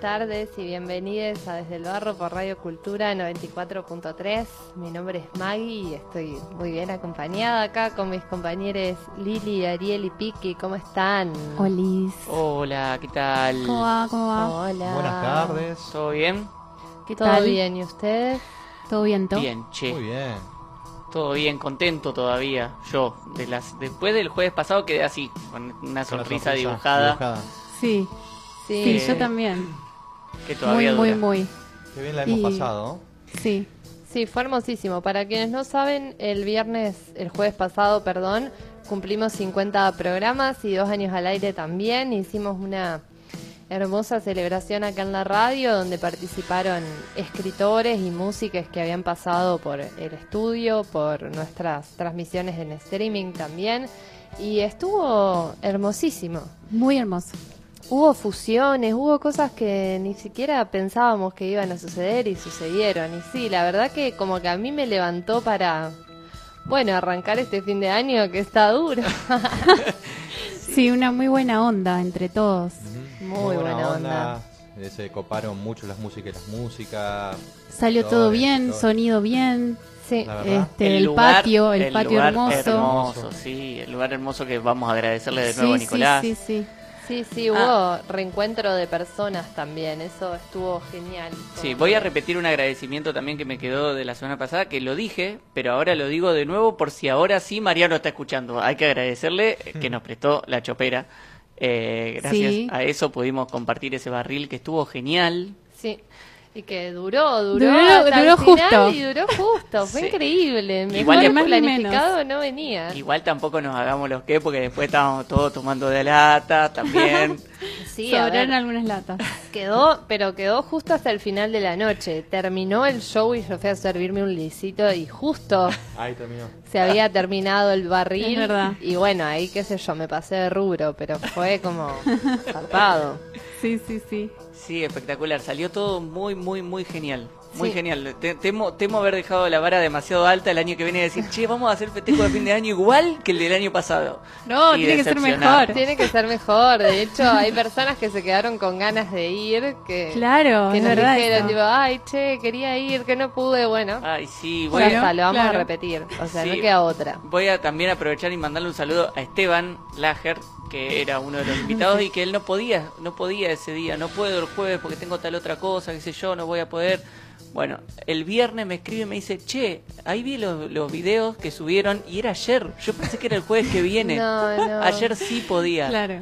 tardes y bienvenidos a Desde el Barro por Radio Cultura 94.3. Mi nombre es Maggie y estoy muy bien acompañada acá con mis compañeros Lili, Ariel y Piki. ¿Cómo están? Olis. Hola, ¿qué tal? ¿Cómo va? ¿Cómo va? Hola. Buenas tardes. ¿Todo bien? ¿Qué ¿Todo tal? bien? ¿Y ustedes? ¿Todo bien, todo? Bien, che. Muy bien. Todo bien, contento todavía. Yo, de las después del jueves pasado quedé así, con una Una sonrisa, dibujada, Sí, Sí. sí, Eh, yo también. Que Muy, todavía muy, dura. muy. Qué bien la hemos Y- pasado. Sí. Sí, fue hermosísimo. Para quienes no saben, el viernes, el jueves pasado, perdón, cumplimos 50 programas y dos años al aire también. Hicimos una hermosa celebración acá en la radio donde participaron escritores y músicos que habían pasado por el estudio, por nuestras transmisiones en streaming también. Y estuvo hermosísimo. Muy hermoso. Hubo fusiones, hubo cosas que ni siquiera pensábamos que iban a suceder y sucedieron. Y sí, la verdad que como que a mí me levantó para, bueno, arrancar este fin de año que está duro. Sí, una muy buena onda entre todos. Muy buena onda. Eh, Se coparon mucho las músicas y las músicas. Salió todo bien, sonido bien. Sí. Este, el, patio, el, patio lugar hermoso. hermoso, sí, el lugar hermoso que vamos a agradecerle de nuevo a Nicolás. sí, sí, sí. Sí, sí, hubo reencuentro de personas también. Eso estuvo genial. Sí, voy a repetir un agradecimiento también que me quedó de la semana pasada, que lo dije, pero ahora lo digo de nuevo por si ahora sí Mariano está escuchando. Hay que agradecerle que nos prestó la chopera. Eh, gracias Sí. a eso pudimos compartir ese barril que estuvo genial. Sí. Y que duró, duró, Duró- hasta duró el final justo. y duró justo. Fue Sí. increíble. Mejor Igual que más ni planificado no venía. Igual tampoco nos hagamos los que, porque después estábamos todos tomando de lata también. Sí, a Sobraron algunas latas. Quedó, pero quedó justo hasta el final de la noche. Terminó el show y yo fui a servirme un lisito y justo Ahí terminó. se había terminado el barril. Es verdad. Y bueno, ahí qué sé yo, me pasé de rubro, pero fue como zarpado. Sí, sí, sí. Sí, espectacular. Salió todo muy, muy, muy genial. Muy Sí. genial. Te- temo, temo haber dejado la vara demasiado alta el año que viene y decir, che, vamos a hacer festejo de fin de año igual que el del año pasado. No, Y tiene que ser mejor. Tiene que ser mejor. De hecho, hay personas que se quedaron con ganas de ir, que, Claro, que es nos verdad dijeron, eso. tipo, ay, che, quería ir, que no pude. Bueno, Ay, sí, bueno, lo vamos a repetir. O sea, Sí. no queda otra. voy a también aprovechar y mandarle un saludo a Esteban Lager, que era uno de los invitados y que él no podía, no podía ese día, no puedo el jueves porque tengo tal otra cosa, qué sé yo, no voy a poder. Bueno, el viernes me escribe y me dice, che, ahí vi los, los videos que subieron y era ayer. Yo pensé que era el jueves que viene. No, no. Ayer sí podía. Claro.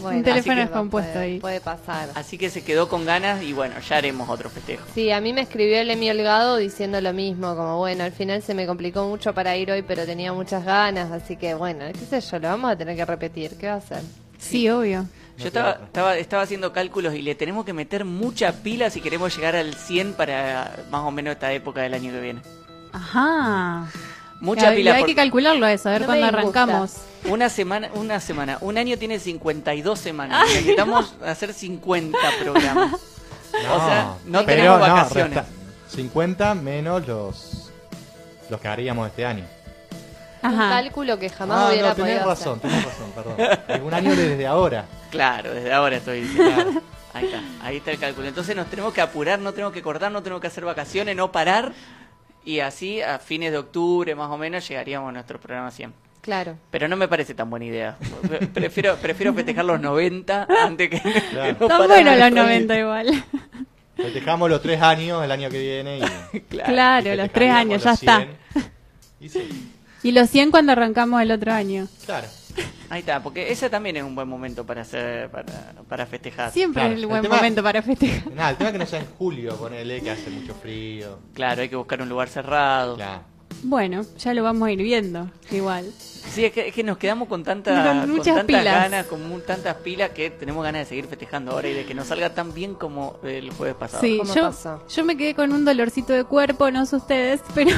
Bueno, Un teléfono descompuesto puede, ahí. Puede pasar. Así que se quedó con ganas y bueno, ya haremos otro festejo. Sí, a mí me escribió el Emi Holgado diciendo lo mismo, como bueno, al final se me complicó mucho para ir hoy, pero tenía muchas ganas, así que bueno, qué sé yo, lo vamos a tener que repetir, ¿qué va a hacer? Sí, obvio. Yo estaba, estaba, estaba haciendo cálculos y le tenemos que meter mucha pila si queremos llegar al 100 para más o menos esta época del año que viene. Ajá. Mucha Y pila. hay por- que calcularlo eso, a ver No cuándo arrancamos. Una semana, una semana. Un año tiene 52 semanas. Necesitamos hacer 50 programas. O sea, no pero tenemos vacaciones. resta- 50 menos los, los que haríamos este año. Un Ajá. cálculo que jamás ah, hubiera no, tenés podido razón, hacer. tenés razón, perdón. Un año desde ahora. Claro, desde ahora estoy diciendo. Ahí está, ahí está el cálculo. Entonces nos tenemos que apurar, no tenemos que cortar, no tenemos que hacer vacaciones, no parar. Y así a fines de octubre más o menos llegaríamos a nuestro programa 100. Claro. Pero no me parece tan buena idea. Pre- Prefiero, prefiero festejar los 90 antes que... que Claro. no parar buenos los reír. 90 igual. Festejamos los tres años el año que viene y. Claro. Claro, los tres años, ya los está. 100. Y sí, Y los 100 cuando arrancamos el otro año. claro. Ahí está, porque ese también es un buen momento para hacer, para, para festejar. Siempre Claro, es el el buen tema- momento para festejar. Nada, el tema es que no sea en julio, ponele que hace mucho frío. Claro, hay que buscar un lugar cerrado. Claro. Bueno, ya lo vamos a ir viendo, igual. Sí, es que, es que nos quedamos con, tanta, Con tantas pilas. ganas, con tantas pilas que tenemos ganas de seguir festejando ahora y de que nos salga tan bien como el jueves pasado. Sí, ¿Cómo yo, yo me quedé con un dolorcito de cuerpo, no sé ustedes, pero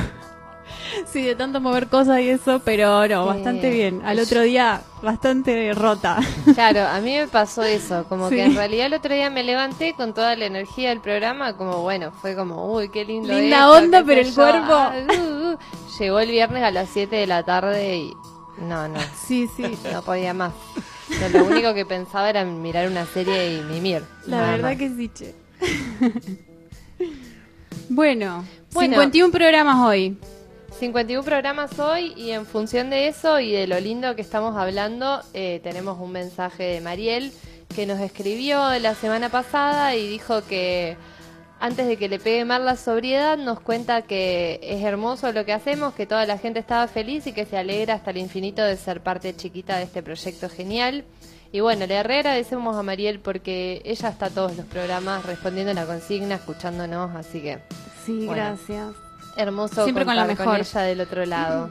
sí, de tanto mover cosas y eso, pero no, bastante bien. Al otro día, bastante rota. Claro, a mí me pasó eso, como Sí. que en realidad el otro día me levanté con toda la energía del programa, como bueno, fue como, uy, qué lindo. Linda esto, onda, pero el yo, cuerpo- ah, uh, uh. Llegó el viernes a las 7 de la tarde y no, no, Sí, sí. no podía más. No, lo único que pensaba era mirar una serie y mimir. La verdad más. que sí, che. bueno, Bueno. 51 programas hoy. 51 programas hoy y en función de eso y de lo lindo que estamos hablando, eh, tenemos un mensaje de Mariel que nos escribió la semana pasada y dijo que antes de que le pegue mal la sobriedad nos cuenta que es hermoso lo que hacemos, que toda la gente estaba feliz y que se alegra hasta el infinito de ser parte chiquita de este proyecto genial. Y bueno, le re agradecemos a Mariel porque ella está todos los programas respondiendo la consigna, escuchándonos, así que Sí, Bueno. gracias. Hermoso Siempre con lo mejor. ella del otro lado.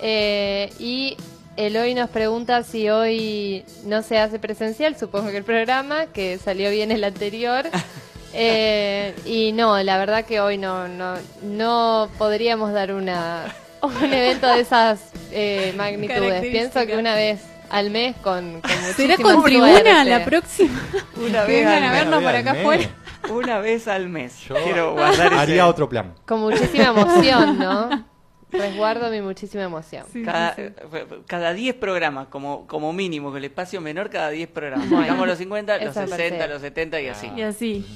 Eh, y Eloy nos pregunta si hoy no se hace presencial, supongo que el programa, que salió bien el anterior. Eh, y no, la verdad que hoy no, no, no podríamos dar una, un evento de esas eh, magnitudes. Pienso que una vez al mes con, con ¿Será muchísima con tribuna suerte. la próxima? Una vez vengan a vernos por acá afuera. Una vez al mes. Yo Quiero guardar ese- haría otro plan. Con muchísima emoción, ¿no? Resguardo mi muchísima emoción. Sí, Cada, sí, sí. cada 10 programas, como, como mínimo, con el espacio menor, cada 10 programas. Bueno, Dejamos los 50, los eso me 60, parece. los 70 y así. Y así.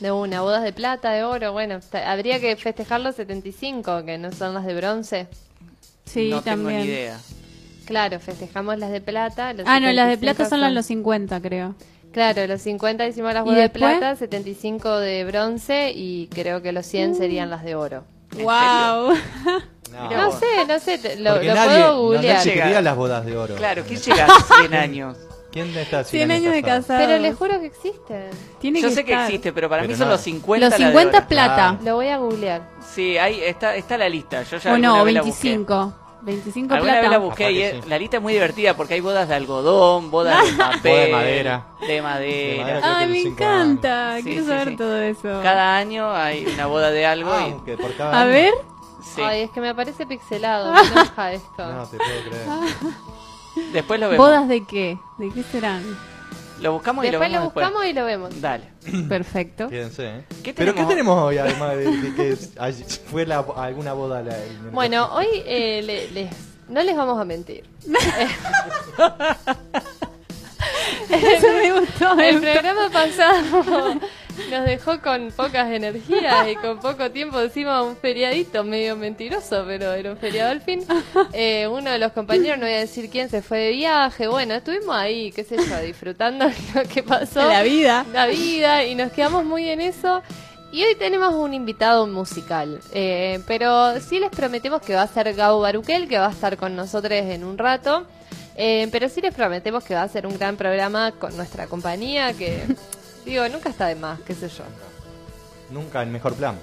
De una, bodas de plata, de oro, bueno, ta- habría que festejar los 75, que no son las de bronce. Sí, no también. tengo ni idea. Claro, festejamos las de plata. los Ah, no, las de 75 plata son las de los 50, creo. Claro, los 50 hicimos las ¿Y bodas de plata, 75 de bronce y creo que los 100 serían las de oro. ¿En ¡Wow! No, No sé, no sé, te- lo, lo nadie, puedo no, googlear. nadie Llega. quería las bodas de oro. Claro, ¿quién llega a 100 años? ¿Quién está 100 años de casado? casado. Pero les juro que existen. Tiene Yo que sé que estar. existe, pero para Pero mí son no. los 50 Los la de 50 oro. plata. Lo voy a googlear. Sí, ahí está, está la lista. Yo ya O no, vez la busqué. 25. 25 Alguna plata. vez la busqué y es- sí. la lista es muy divertida porque hay bodas de algodón, bodas de papel, Boda de madera. de madera. De madera. creo Ay, que me los cinco encanta. Sí, Quiero sí, saber sí. todo eso. Cada año hay una boda de algo Ah, y que por cada A año. ver. sí. Ay, es que me parece pixelado, me enoja esto. No, te puedo creer. después lo vemos. ¿Bodas de qué? ¿De qué serán? Lo buscamos y Después lo lo vemos después. buscamos y lo vemos. Dale. Perfecto. Fíjense, ¿eh? ¿Qué ¿Pero qué tenemos? hoy, además de, de que fue la- alguna boda? La, el- Bueno, hoy eh, le- les, no les vamos a mentir. Eso me gustó. El programa pasado nos dejó con pocas energías y con poco tiempo encima un feriadito medio mentiroso, pero era un feriado al fin. Eh, uno de los compañeros, no voy a decir quién, se fue de viaje. Bueno, estuvimos ahí, qué sé yo, disfrutando lo que pasó. La vida. La vida y nos quedamos muy en eso. Y hoy tenemos un invitado musical, eh, pero sí les prometemos que va a ser Gau Baruquel, que va a estar con nosotros en un rato. Eh, pero sí les prometemos que va a ser un gran programa con nuestra compañía, que digo, nunca está de más, qué sé yo. Nunca el mejor plan.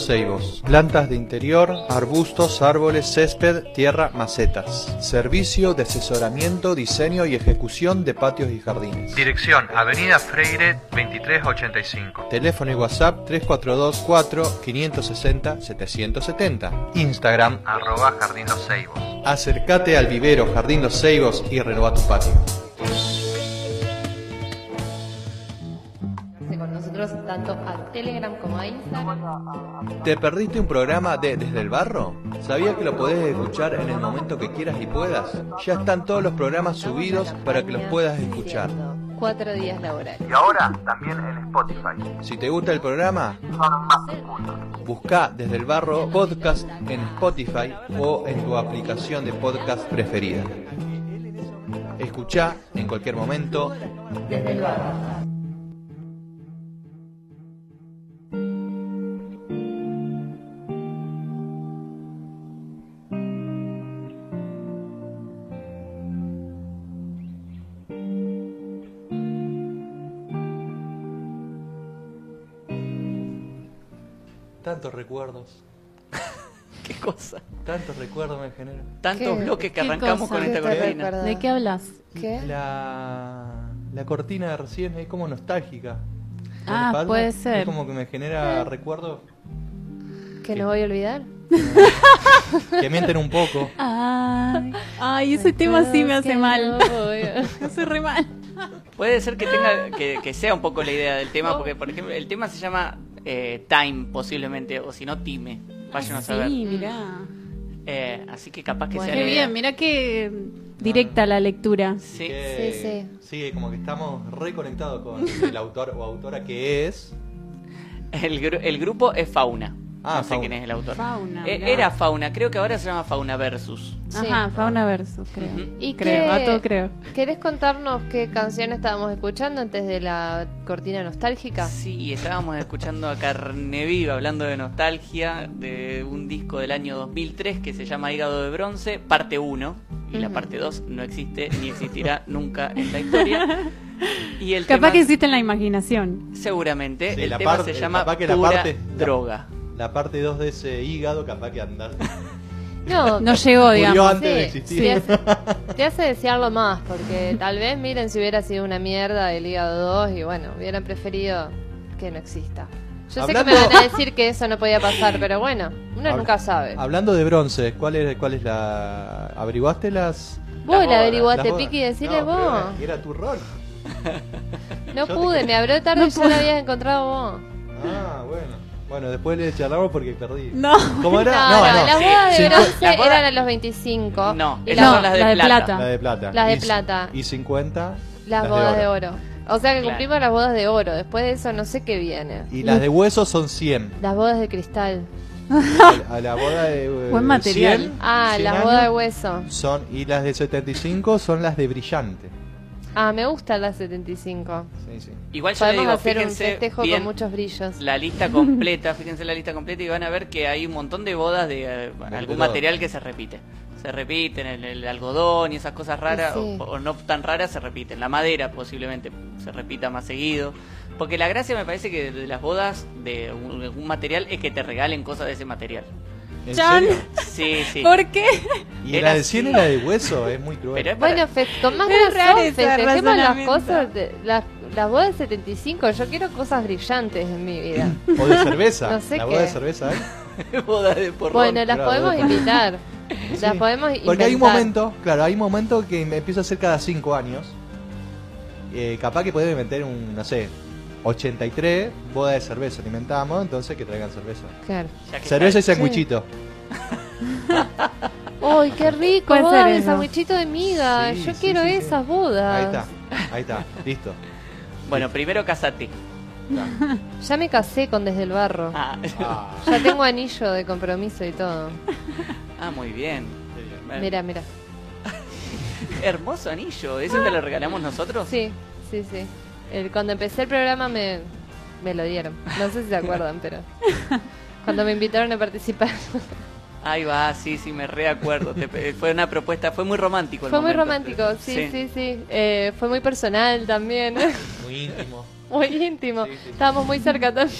Los Ceibos. Plantas de interior, arbustos, árboles, césped, tierra, macetas. Servicio de asesoramiento, diseño y ejecución de patios y jardines. Dirección Avenida Freire 2385. Teléfono y WhatsApp 342 4 560 770. Instagram arroba Jardín Los Ceibos. Acércate al vivero Jardín Los Ceibos y renueva tu patio. ¿Te perdiste un programa de Desde el Barro? ¿Sabías que lo podés escuchar en el momento que quieras y puedas? Ya están todos los programas subidos para que los puedas escuchar. Cuatro días laborales. Y ahora también en Spotify. Si te gusta el programa, busca Desde el Barro Podcast en Spotify o en tu aplicación de podcast preferida. Escucha en cualquier momento Desde el barro. Tantos recuerdos. Qué cosa. Tantos recuerdos me generan. Tantos bloques que ¿Qué arrancamos cosa? con esta ¿Qué te cortina. recuerda? ¿De qué hablas? ¿Qué? La, la cortina de recién es como nostálgica. ¿No Ah, puede ser. Es como que me genera recuerdos ¿Que no voy a olvidar? que mienten un poco. Ay, ay, ese tema sí me hace mal. Me hace re mal. Puede ser que tenga que, que sea un poco la idea del tema, porque por ejemplo el tema se llama eh, Time posiblemente, o si no Time. Vayan a saber. Sí, mirá. Eh, así que capaz que Bueno, sea Qué bien, mirá qué directa la lectura. Sí. Que- Sí, sí, como que estamos reconectados con el autor o autora que es. El, gru- el grupo es Fauna. Ah, no sé Fauna. quién es el autor. Fauna, Eh, era Fauna, creo que ahora se llama Fauna Versus. Sí. Ajá, Fauna Versus, creo. Ujú. ¿Y creo, qué- a todo creo. ¿Querés contarnos qué canción estábamos escuchando antes de la cortina nostálgica? Sí, estábamos escuchando a Carne Viva hablando de nostalgia de un disco del año 2003 que se llama Hígado de Bronce, parte 1. Y la parte 2 no existe ni existirá nunca en la historia. Y el Capaz tema, que existe en la imaginación. seguramente, Sí, el la tema parte- se llama la Pura parte- Droga. La parte 2 de ese hígado, capaz que andar. No, No llegó, digamos. antes de existir. te hace, te hace desearlo más, porque tal vez, miren, si hubiera sido una mierda el hígado 2 y bueno, hubieran preferido que no exista. Yo sé que me van a decir que eso no podía pasar, pero bueno, uno nunca sabe. Hablando de bronce, ¿cuál es, cuál es la. ¿Averiguaste las.? Vos Las la bodas, averiguaste? Piqui, decile No, pero vos. Era, era tu rol. No yo pude, me abrió tarde No y ya la habías encontrado vos. Ah, bueno. Bueno, después le charlamos porque perdí. No. ¿Cómo era? No, no, las sí. bodas de bronce Las eran a los 25. No, y esas las, son las de la de plata. plata. La de plata. Las de plata. Y 50. las bodas de oro. O sea que cumplimos las bodas de oro. Después de eso no sé qué viene. Y las de hueso son 100. Las bodas de cristal. A, la boda de. eh, Buen material. 100, Ah, 100 las bodas de hueso. Son, y las de 75 son las de brillante. Ah, me gusta la 75. Sí, sí. Igual yo le digo, hacer un fíjense festejo bien con muchos brillos. la lista completa, fíjense la lista completa y van a ver que hay un montón de bodas de eh, algún todo. material que se repite. Se repiten, el, el algodón y esas cosas raras, Sí. o, o no tan raras, se repiten. La madera posiblemente se repita más seguido. Porque la gracia me parece que de las bodas de un- algún material es que te regalen cosas de ese material. Sí, sí. ¿Por qué? Y Era la de 100 y la de hueso es muy cruel. Pero es para- Bueno, fe- con más razón, festejemos las cosas, de, las, las bodas de 75. Yo quiero cosas brillantes en mi vida. O de cerveza. No sé la qué. boda de cerveza, ¿eh? boda de porrón. Bueno, las claro, podemos invitar. Las Sí. podemos Porque hay un momento, claro, hay un momento que me empieza a hacer cada 5 años. Eh, capaz que puede meter un, no sé, 83, boda de cerveza, alimentamos, entonces que traigan cerveza. Claro. Cerveza y sandwichito. ¡Uy, qué rico! ¿Cuál Boda de eso? sandwichito de miga. Sí, Yo sí, quiero sí, sí. esas bodas. Ahí está, ahí está, listo. Bueno, primero casate. Ya me casé con Desde el Barro. Ah, Ah, Ya tengo anillo de compromiso y todo. ah, muy bien. Bueno, Mira, mira. Hermoso anillo. ¿Ese te lo regalamos nosotros? Sí, sí, sí. El, cuando empecé el programa me, me lo dieron. No sé si se acuerdan, pero... Cuando me invitaron a participar. Ahí va, sí, sí, me reacuerdo. Te- fue una propuesta, fue muy romántico. el Fue muy romántico, sí, sí, sí. Eh, fue muy personal también. muy íntimo. muy íntimo. Sí, sí, sí. Estábamos muy cerca también.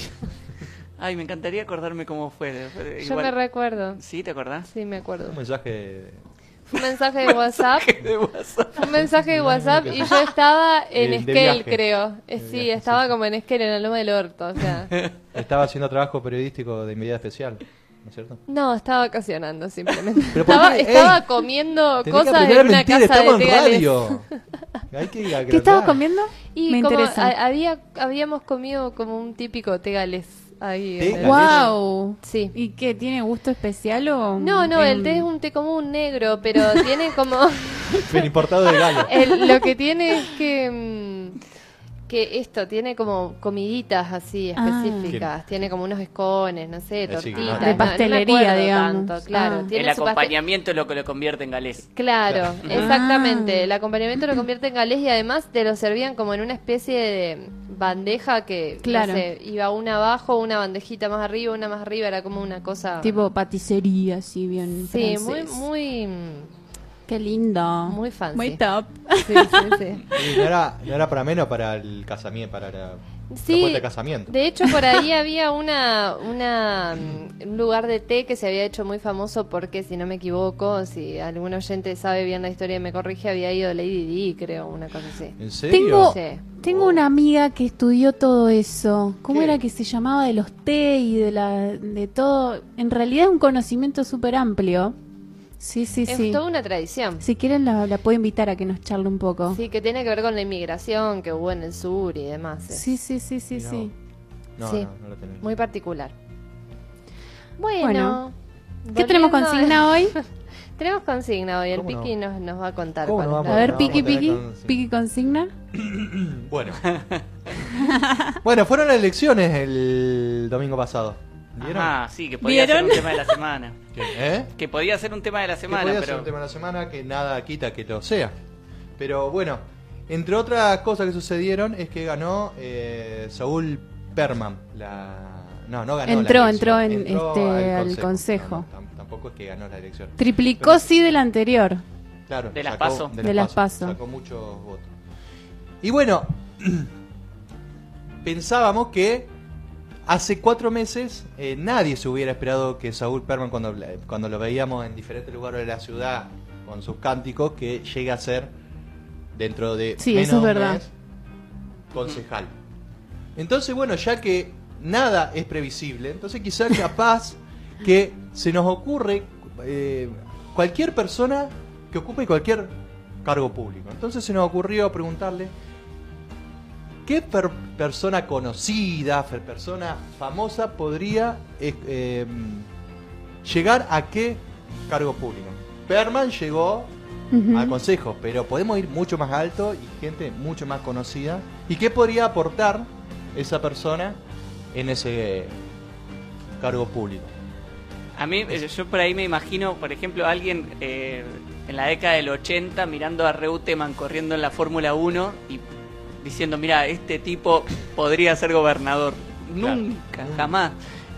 Ay, me encantaría acordarme cómo fue. Yo me recuerdo. ¿Sí, te acordás? Sí, me acuerdo. Un mensaje. Un mensaje de WhatsApp. De WhatsApp. Un mensaje de WhatsApp y yo estaba en de Esquel, viaje. creo. Eh, De sí, viaje, estaba sí, como en Esquel, en la Loma del Orto. O sea, Estaba haciendo trabajo periodístico de invitada especial, ¿no es cierto? no, estaba vacacionando simplemente. Pero ¿por Estaba, qué? estaba Ey, comiendo Tenés que cosas aprender a en una mentir, casa estamos de en Tegales. radio. Hay que ¿Qué agrandar. estabas comiendo? Y Me como interesa. a- había, habíamos comido como un típico tegales ahí. en el- ¿Tegales? ¡Wow! Sí. ¿Y qué? ¿Tiene gusto especial o.? No, no, el té es un té común negro, pero tiene como... Pero importado de Galo. el- lo que tiene es que... que esto tiene como comiditas así Ah. específicas, tiene como unos escones, no sé, tortitas. no- De no pastelería, acuerdo digamos. tanto, claro, Ah. tiene El acompañamiento es lo que lo convierte en galés. Claro, exactamente. Ah. El acompañamiento lo convierte en galés y además te lo servían como en una especie de bandeja que, no Claro. sé, iba una abajo, una bandejita más arriba, una más arriba, era como una cosa... Tipo paticería, así bien. Sí, muy, francés. muy... Qué lindo. Muy fancy. Muy top. Sí, sí, sí. No, era, no era para menos para el casamiento, para la Sí, de casamiento. de hecho por ahí había una, una un lugar de té que se había hecho muy famoso porque si no me equivoco, si algún oyente sabe bien la historia y me corrige, había ido Lady Di, creo, una cosa así. ¿En serio? Tengo, Sí. tengo una amiga que estudió todo eso. ¿Cómo ¿Qué? era que se llamaba de los té y de la de todo? En realidad es un conocimiento súper amplio. Sí, sí, Es sí. toda una tradición. Si quieren la, la puedo invitar a que nos charle un poco. Sí, que tiene que ver con la inmigración que hubo en el sur y demás. eh. Sí, sí, sí, sí, Mirá sí. No, Sí. no, no lo tenemos. Muy particular. Bueno. Bueno. ¿Qué tenemos consigna hoy? tenemos consigna hoy. El ¿Cómo no? Piki nos, nos va a contar. ¿Cómo cuál no es vamos A ver, no, con- sí. Piki consigna. Bueno. bueno, fueron las elecciones el domingo pasado. ¿Vieron? Ah, sí, que podía ¿Vieron? ser un tema de la semana. ¿Qué? ¿Eh? Que podía ser un tema de la Que semana, podía pero... ser un tema de la semana que nada quita que lo sea. Pero bueno, entre otras cosas que sucedieron es que ganó eh, Saúl Perman. La... No, no ganó Entró, la entró en, este, al consejo. No, no, tam- tampoco es que ganó la elección. Triplicó Pero- sí del anterior. Claro, De las sacó- PASO. De las PASO. Sacó muchos votos. Y bueno, pensábamos que hace cuatro meses eh, nadie se hubiera esperado que Saúl Perman, cuando, cuando lo veíamos en diferentes lugares de la ciudad con sus cánticos, que llegue a ser dentro de Sí, menos eso es de un verdad. mes, concejal. Entonces, bueno, ya que nada es previsible, entonces quizá capaz que se nos ocurre eh, cualquier persona que ocupe cualquier cargo público. Entonces se nos ocurrió preguntarle qué per- persona conocida, per- persona famosa podría eh, eh, llegar a qué cargo público. Perman llegó al consejo, pero podemos ir mucho más alto y gente mucho más conocida. ¿Y qué podría aportar esa persona en ese cargo público? A mí, eh, yo por ahí me imagino, por ejemplo, alguien eh, en la década del 80 mirando a Reutemann corriendo en la Fórmula 1 y diciendo, mira, este tipo podría ser gobernador. Claro. Nunca, jamás.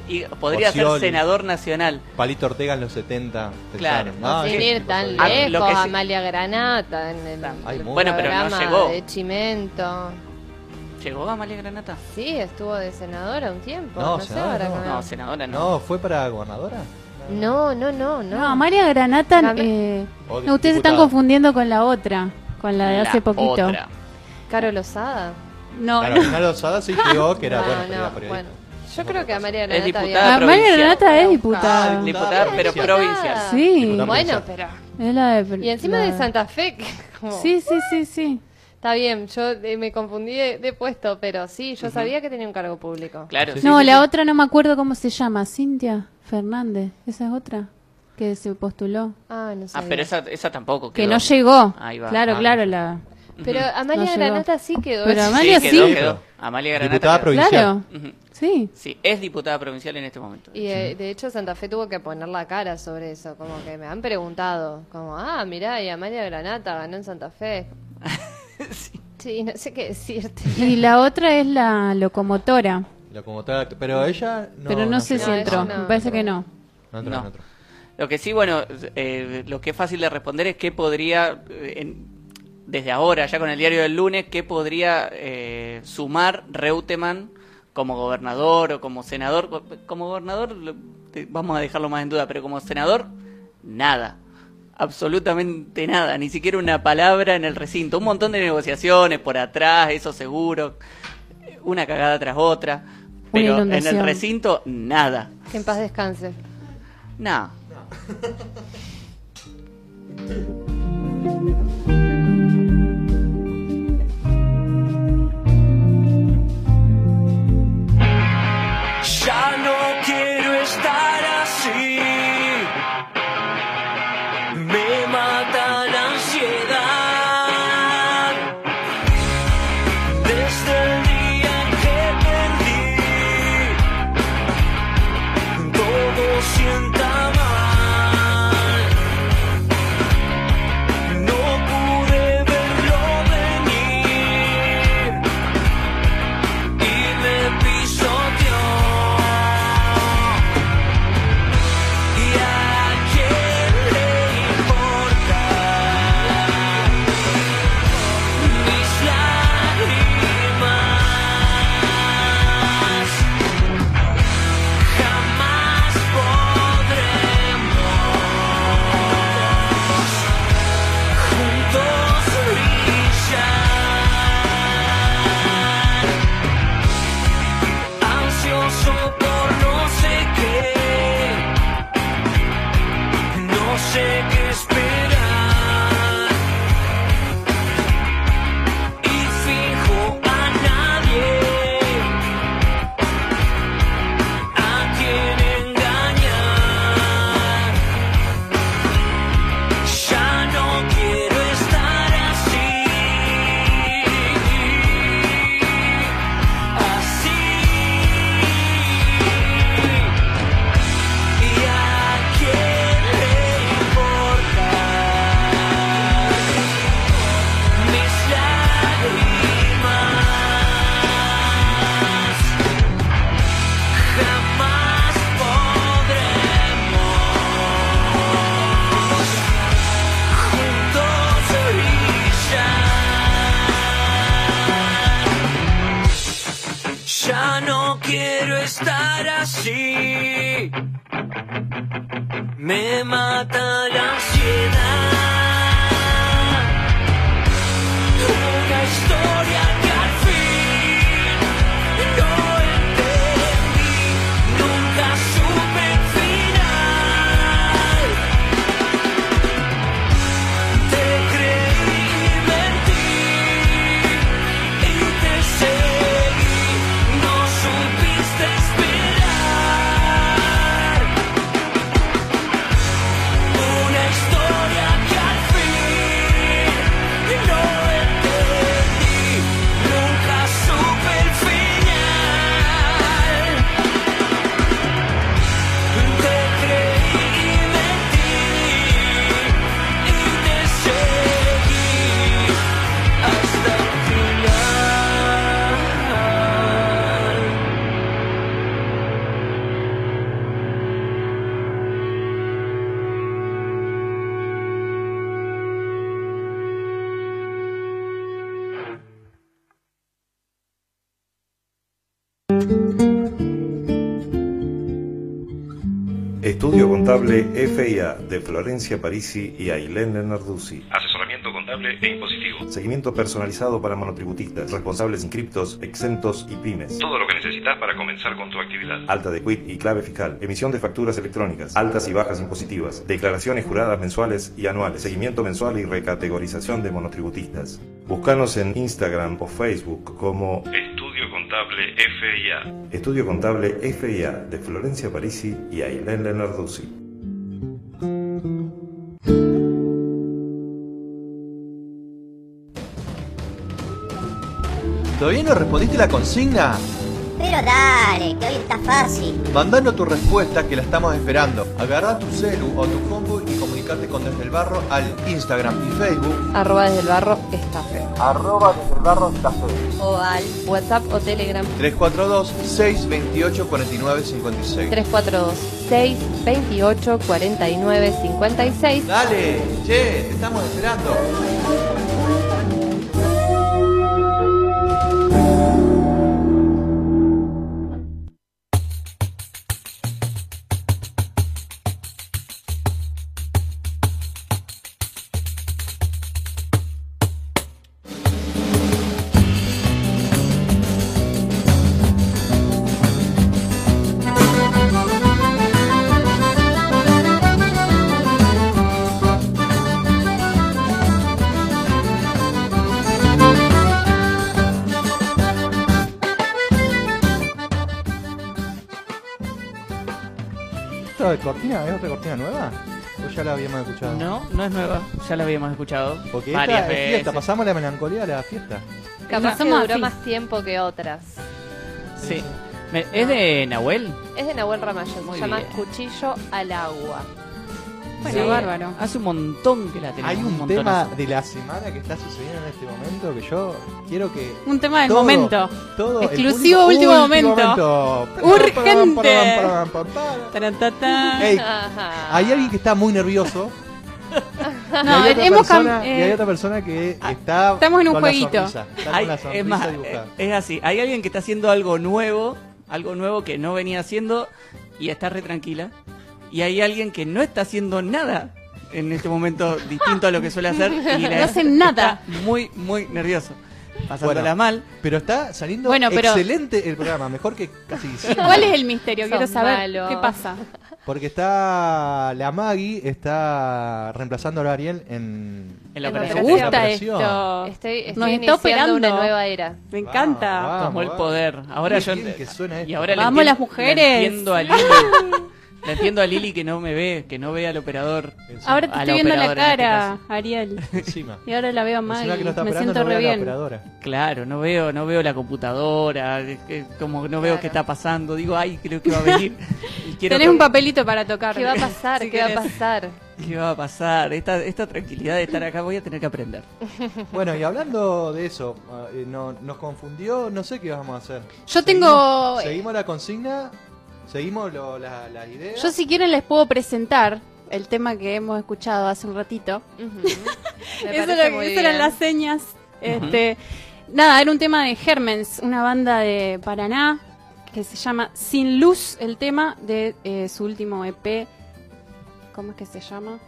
Y podría ser senador nacional. Palito Ortega en los 70. Claro. No "Ah, sin ir tan Ah, lejos, lo que sí- Amalia Granata en el. Bueno, pero no llegó. de Chimento. ¿Llegó Amalia Granata? Sí, estuvo de senadora un tiempo. No, No, sé senadora ahora no. No, senadora no. No, ¿fue para gobernadora? No, no, no, no. No, Amalia Granata. Granata. eh, O no, ustedes se están confundiendo con la otra, con la de hace poquito. Otra. Caro Lozada. No, Claro, no. Sada sí llegó, que era no, bueno, pero era no, periodista. bueno. Yo creo que Amalia Es Granata diputada provincial. Granata es Ah, diputada. Diputada, pero provincial. provincial. Sí. Diputada Bueno, pero... Es la de- Y encima la- de Santa Fe, que como... Sí, sí, sí, sí. Está bien, yo eh, me confundí de, de puesto, pero sí, yo sabía que tenía un cargo público. Claro, Sí, No, sí, la sí. otra no me acuerdo cómo se llama. Cintia Fernández. Esa es otra que se postuló. Ah, no Ah, sabía. pero esa, esa tampoco Que quedó. no llegó. Ahí va. Claro, Ah. claro, la. Pero Amalia No. Granata sí quedó. Pero Sí. Amalia sí, sí. quedó, Sí, quedó. Amalia Granata Diputada quedó. provincial. Claro. Sí. Sí, es diputada provincial en este momento. Y eh, de hecho Santa Fe tuvo que poner la cara sobre eso, como que me han preguntado, como, ah, mirá, y Amalia Granata ganó en Santa Fe. sí. no sé qué decirte. Y la otra es la locomotora. Locomotora, pero ella no. pero no, sé si entró. no. Me parece que no. No entró, No. no entró. Lo que sí, bueno, eh, lo que es fácil de responder es qué podría, eh, en- desde ahora, ya con el diario del lunes, qué podría eh, sumar Reutemann como gobernador o como senador. Como gobernador, vamos a dejarlo más en duda, pero como senador, nada. Absolutamente nada, ni siquiera una palabra en el recinto. Un montón de negociaciones por atrás, eso seguro. Una cagada tras otra. Pero en el recinto, nada. Que en paz descanse. Nada. Ya estar así. De Florencia Parisi y Ailén Lenarduzzi. Asesoramiento contable e impositivo. Seguimiento personalizado para monotributistas, responsables inscriptos, exentos y pymes. Todo lo que necesitas para comenzar con tu actividad. Alta de quit y clave fiscal. Emisión de facturas electrónicas. Altas y bajas impositivas. Declaraciones juradas mensuales y anuales. Seguimiento mensual y recategorización de monotributistas. Búscanos en Instagram o Facebook como Estudio Contable FIA. Estudio Contable FIA de Florencia Parisi y Ailén Lenarduzzi. ¿Todavía no respondiste la consigna? Pero dale, que hoy está fácil. Mandanos tu respuesta que la estamos esperando. Agarra tu celu o tu combo y comunicate con Desde el Barro al Instagram y Facebook. Arroba desde el barro estafe. Arroba Desde el Barro Café. O al WhatsApp o Telegram 342-628-4956. 342 628 49 56. Dale, che, te estamos esperando. De cortina es otra cortina nueva? ¿O ya la habíamos escuchado? No, no es nueva, ya la habíamos escuchado. Porque varias esta es veces. fiesta, pasamos la melancolía a la fiesta. Capaz que duró así. más tiempo que otras. Sí. Me- ¿Es de Nahuel? Es de Nahuel Ramallo, Muy se llama bien. Cuchillo al agua. Bueno, Sí. bárbaro. Hace un montón que la tenemos. Hay un montonazo. tema de la semana que está sucediendo en este momento que yo quiero que Un tema del todo- momento. todo Exclusivo público- último momento. Urgente. Tarantatán. Ey, Ajá. hay alguien que está muy nervioso. y, No, hay otra hemos persona, y hay eh, otra persona que está estamos en un con la jueguito. sonrisa, está con Hay- la es más, eh, es así. Hay alguien que está haciendo algo nuevo, algo nuevo que no venía haciendo y está re tranquila. Y hay alguien que no está haciendo nada en este momento distinto a lo que suele hacer y la- No hacen nada. está muy, muy nervioso. Pasándola Bueno. mal. Pero está saliendo Bueno, pero- excelente el programa, mejor que casi. ¿Cuál es el misterio? Quiero Sos saber qué pasa. Porque está la Maggie está reemplazando a Ariel en En la Me Me operación. En la gusta operación. esto. Estoy, estoy Nos está iniciando operando. una nueva era. Me encanta. Vamos, Tomó el poder. Ahora yo que suena y ahora le Vamos, las mujeres. le entiendo a Lili. le entiendo a Lili que no me ve, que no ve al operador. Ahora te estoy viendo la este cara. Ariel. encima. Y ahora la veo que está Me siento no re la bien. operadora. Claro, no veo, no veo la computadora, es que como no veo Claro. qué está pasando, digo, ay, creo que va a venir. Quiero Tenés que- un papelito para tocar. ¿Qué va a pasar? ¿Qué va a pasar? ¿Qué va a pasar? Esta, esta tranquilidad de estar acá voy a tener que aprender. Bueno, y hablando de eso, eh, no- nos confundió, no sé qué vamos a hacer. Yo tengo- Seguimos, seguimos la consigna, seguimos lo- la, la idea. Yo si quieren les puedo presentar el tema que hemos escuchado hace un ratito. Eso, eso eran las señas. Este, Nada, era un tema de Hermens, una banda de Paraná que se llama Sin Luz, el tema de eh, su último EP. ¿Cómo es que se llama?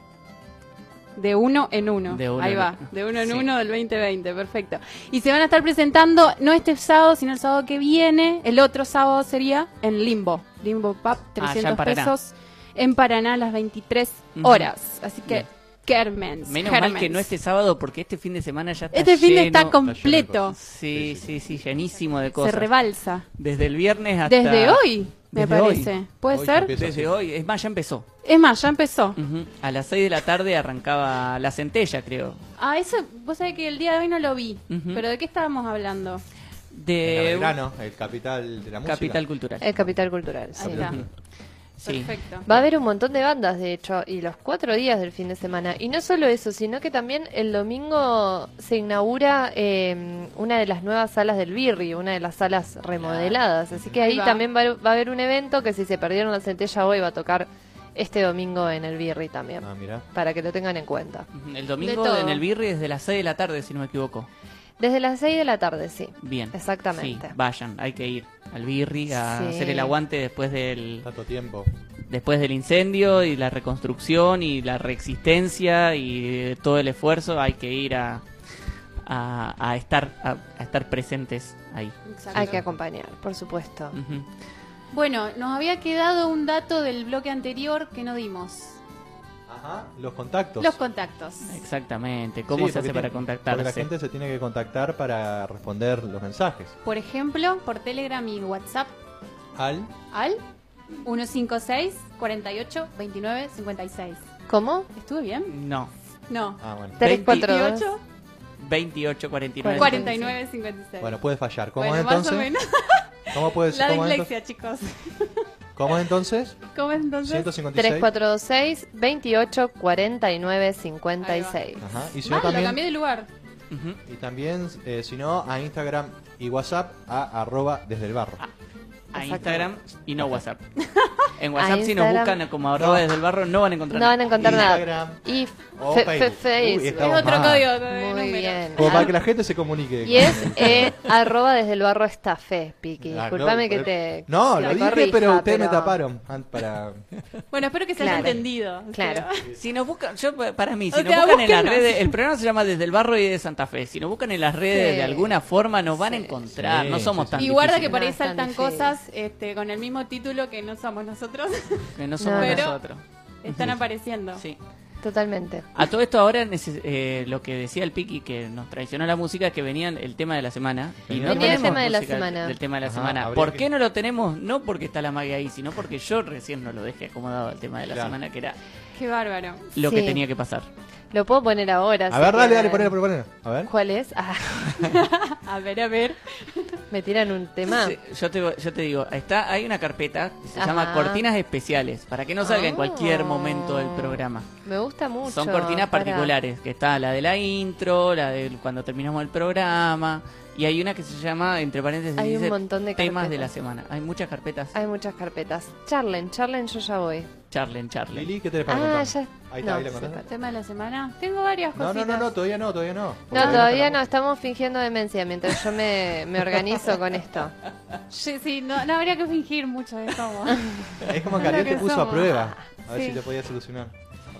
De uno en uno. De uno Ahí en va, uno. de uno en Sí. uno del 2020, perfecto. Y se van a estar presentando no este sábado, sino el sábado que viene. El otro sábado sería en Limbo. Limbo Pub, Ah, ya 300 en Paraná. pesos. En Paraná a las 23 Ujú. horas. Así que, Bien. Kermens. Menos mal que no este sábado porque este fin de semana ya está Este fin de está completo. Sí, sí, sí, llenísimo de Se cosas. rebalsa. Desde el viernes hasta... Desde hoy, me Desde hoy. parece. ¿Puede Hoy ser? Desde hoy, es más, ya empezó. Es más, ya empezó. A las 6 de la tarde arrancaba la centella, creo. Ah, eso, vos sabés que el día de hoy no lo vi. Pero ¿de qué estábamos hablando? De Belgrano, el capital de la música. Capital Cultural. El Capital Cultural. sí. Ahí está. Sí. Perfecto. Va a haber un montón de bandas, de hecho, y los cuatro días del fin de semana. Y no solo eso, sino que también el domingo se inaugura eh, una de las nuevas salas del Birri, una de las salas remodeladas. Así que Ahí ahí va. también va, va a haber un evento que si se perdieron la centella hoy va a tocar este domingo en el Birri también. Ah, mira. Para que lo tengan en cuenta. El domingo en el Birri desde las 6 de la tarde, si no me equivoco. Desde las 6 de la tarde, sí. Bien. Exactamente. Sí, vayan, hay que ir al Birri a Sí. hacer el aguante después del Tanto tiempo. después del incendio y la reconstrucción y la reexistencia y todo el esfuerzo, hay que ir a, a, a estar a, a estar presentes ahí. Exacto. Hay que acompañar, por supuesto. Bueno, nos había quedado un dato del bloque anterior que no dimos. Ajá. Los contactos. Los contactos. Exactamente. ¿Cómo Sí, se hace para contactarse? Porque la gente se tiene que contactar para responder los mensajes. Por ejemplo, por Telegram y WhatsApp Al al 156 48 29 56. ¿Cómo? ¿Estuve bien? No. No. Ah, bueno. 342. 28 28 49 49 56. Bueno, puede fallar. ¿Cómo Bueno, es más o entonces? menos. ¿Cómo puede La cómo dislexia, chicos. ¿Cómo es entonces? ¿Cómo es entonces? 156. 3426 28 49 56. Ajá. Y si no Ah, lo también cambié de lugar. Ujú. y también eh, si no a Instagram y WhatsApp a arroba desde el barro. A. Instagram y no WhatsApp. En WhatsApp si nos buscan como arroba desde el barro no van a encontrar No van a nada. encontrar Instagram. nada. Y O fe- Facebook. fe- Facebook. Uy, Es otro mal. código de Muy bien. Como para que la gente se comunique. Y es eh, arroba desde el barro está fe, Piqui. Disculpame no, que te. No, lo dije, corrija, pero ustedes me taparon para Bueno, espero que se Claro. haya entendido. Claro. Si nos buscan, yo para mí, si nos buscan en las redes, el programa se llama Desde el Barro y de Santa Fe. Si nos buscan en las redes Sí. de alguna forma nos van a encontrar. Sí, no somos tan Y guarda que por ahí saltan cosas este, con el mismo título que no somos nosotros. que no somos No, no. nosotros. Están apareciendo. Sí. Totalmente. A todo esto ahora eh, lo que decía el Piki que nos traicionó la música es que venían el tema de la semana y no Venía el tenemos tema de la música semana. del tema de la Ajá, semana. ¿Por que- qué no lo tenemos? No porque está la magia ahí, sino porque yo recién no lo dejé acomodado el tema de la Claro. semana que era Qué bárbaro. lo que tenía que pasar. Lo puedo poner ahora. A ver, dale, dale, ponelo, ponelo. A ver. ¿Cuál es? Ah, A ver, a ver. me tiran un tema. Sí, yo, te, yo te digo, está, hay una carpeta que se Ajá. llama Cortinas Especiales, para que no salga en cualquier Oh. momento del programa. Me gusta mucho. Son cortinas para- particulares, que está la de la intro, la de cuando terminamos el programa, y hay una que se llama, entre paréntesis, Hay un montón de temas de la semana. Hay muchas carpetas. Hay muchas carpetas. Charlen, charlen, yo ya voy. Charlen, charlen. Lili, ¿qué tenés para Ah, contar? ya. Ahí está, no, ahí la contaste. Tema de la semana. Tengo varias No, cositas. no, no, no, todavía no, todavía no. No, todavía no, estamos- estamos fingiendo demencia mientras yo me, me organizo con esto. Sí, sí, no, no habría que fingir mucho de cómo. Es como que Ariel te puso a prueba. A ver Sí. si te podía solucionar.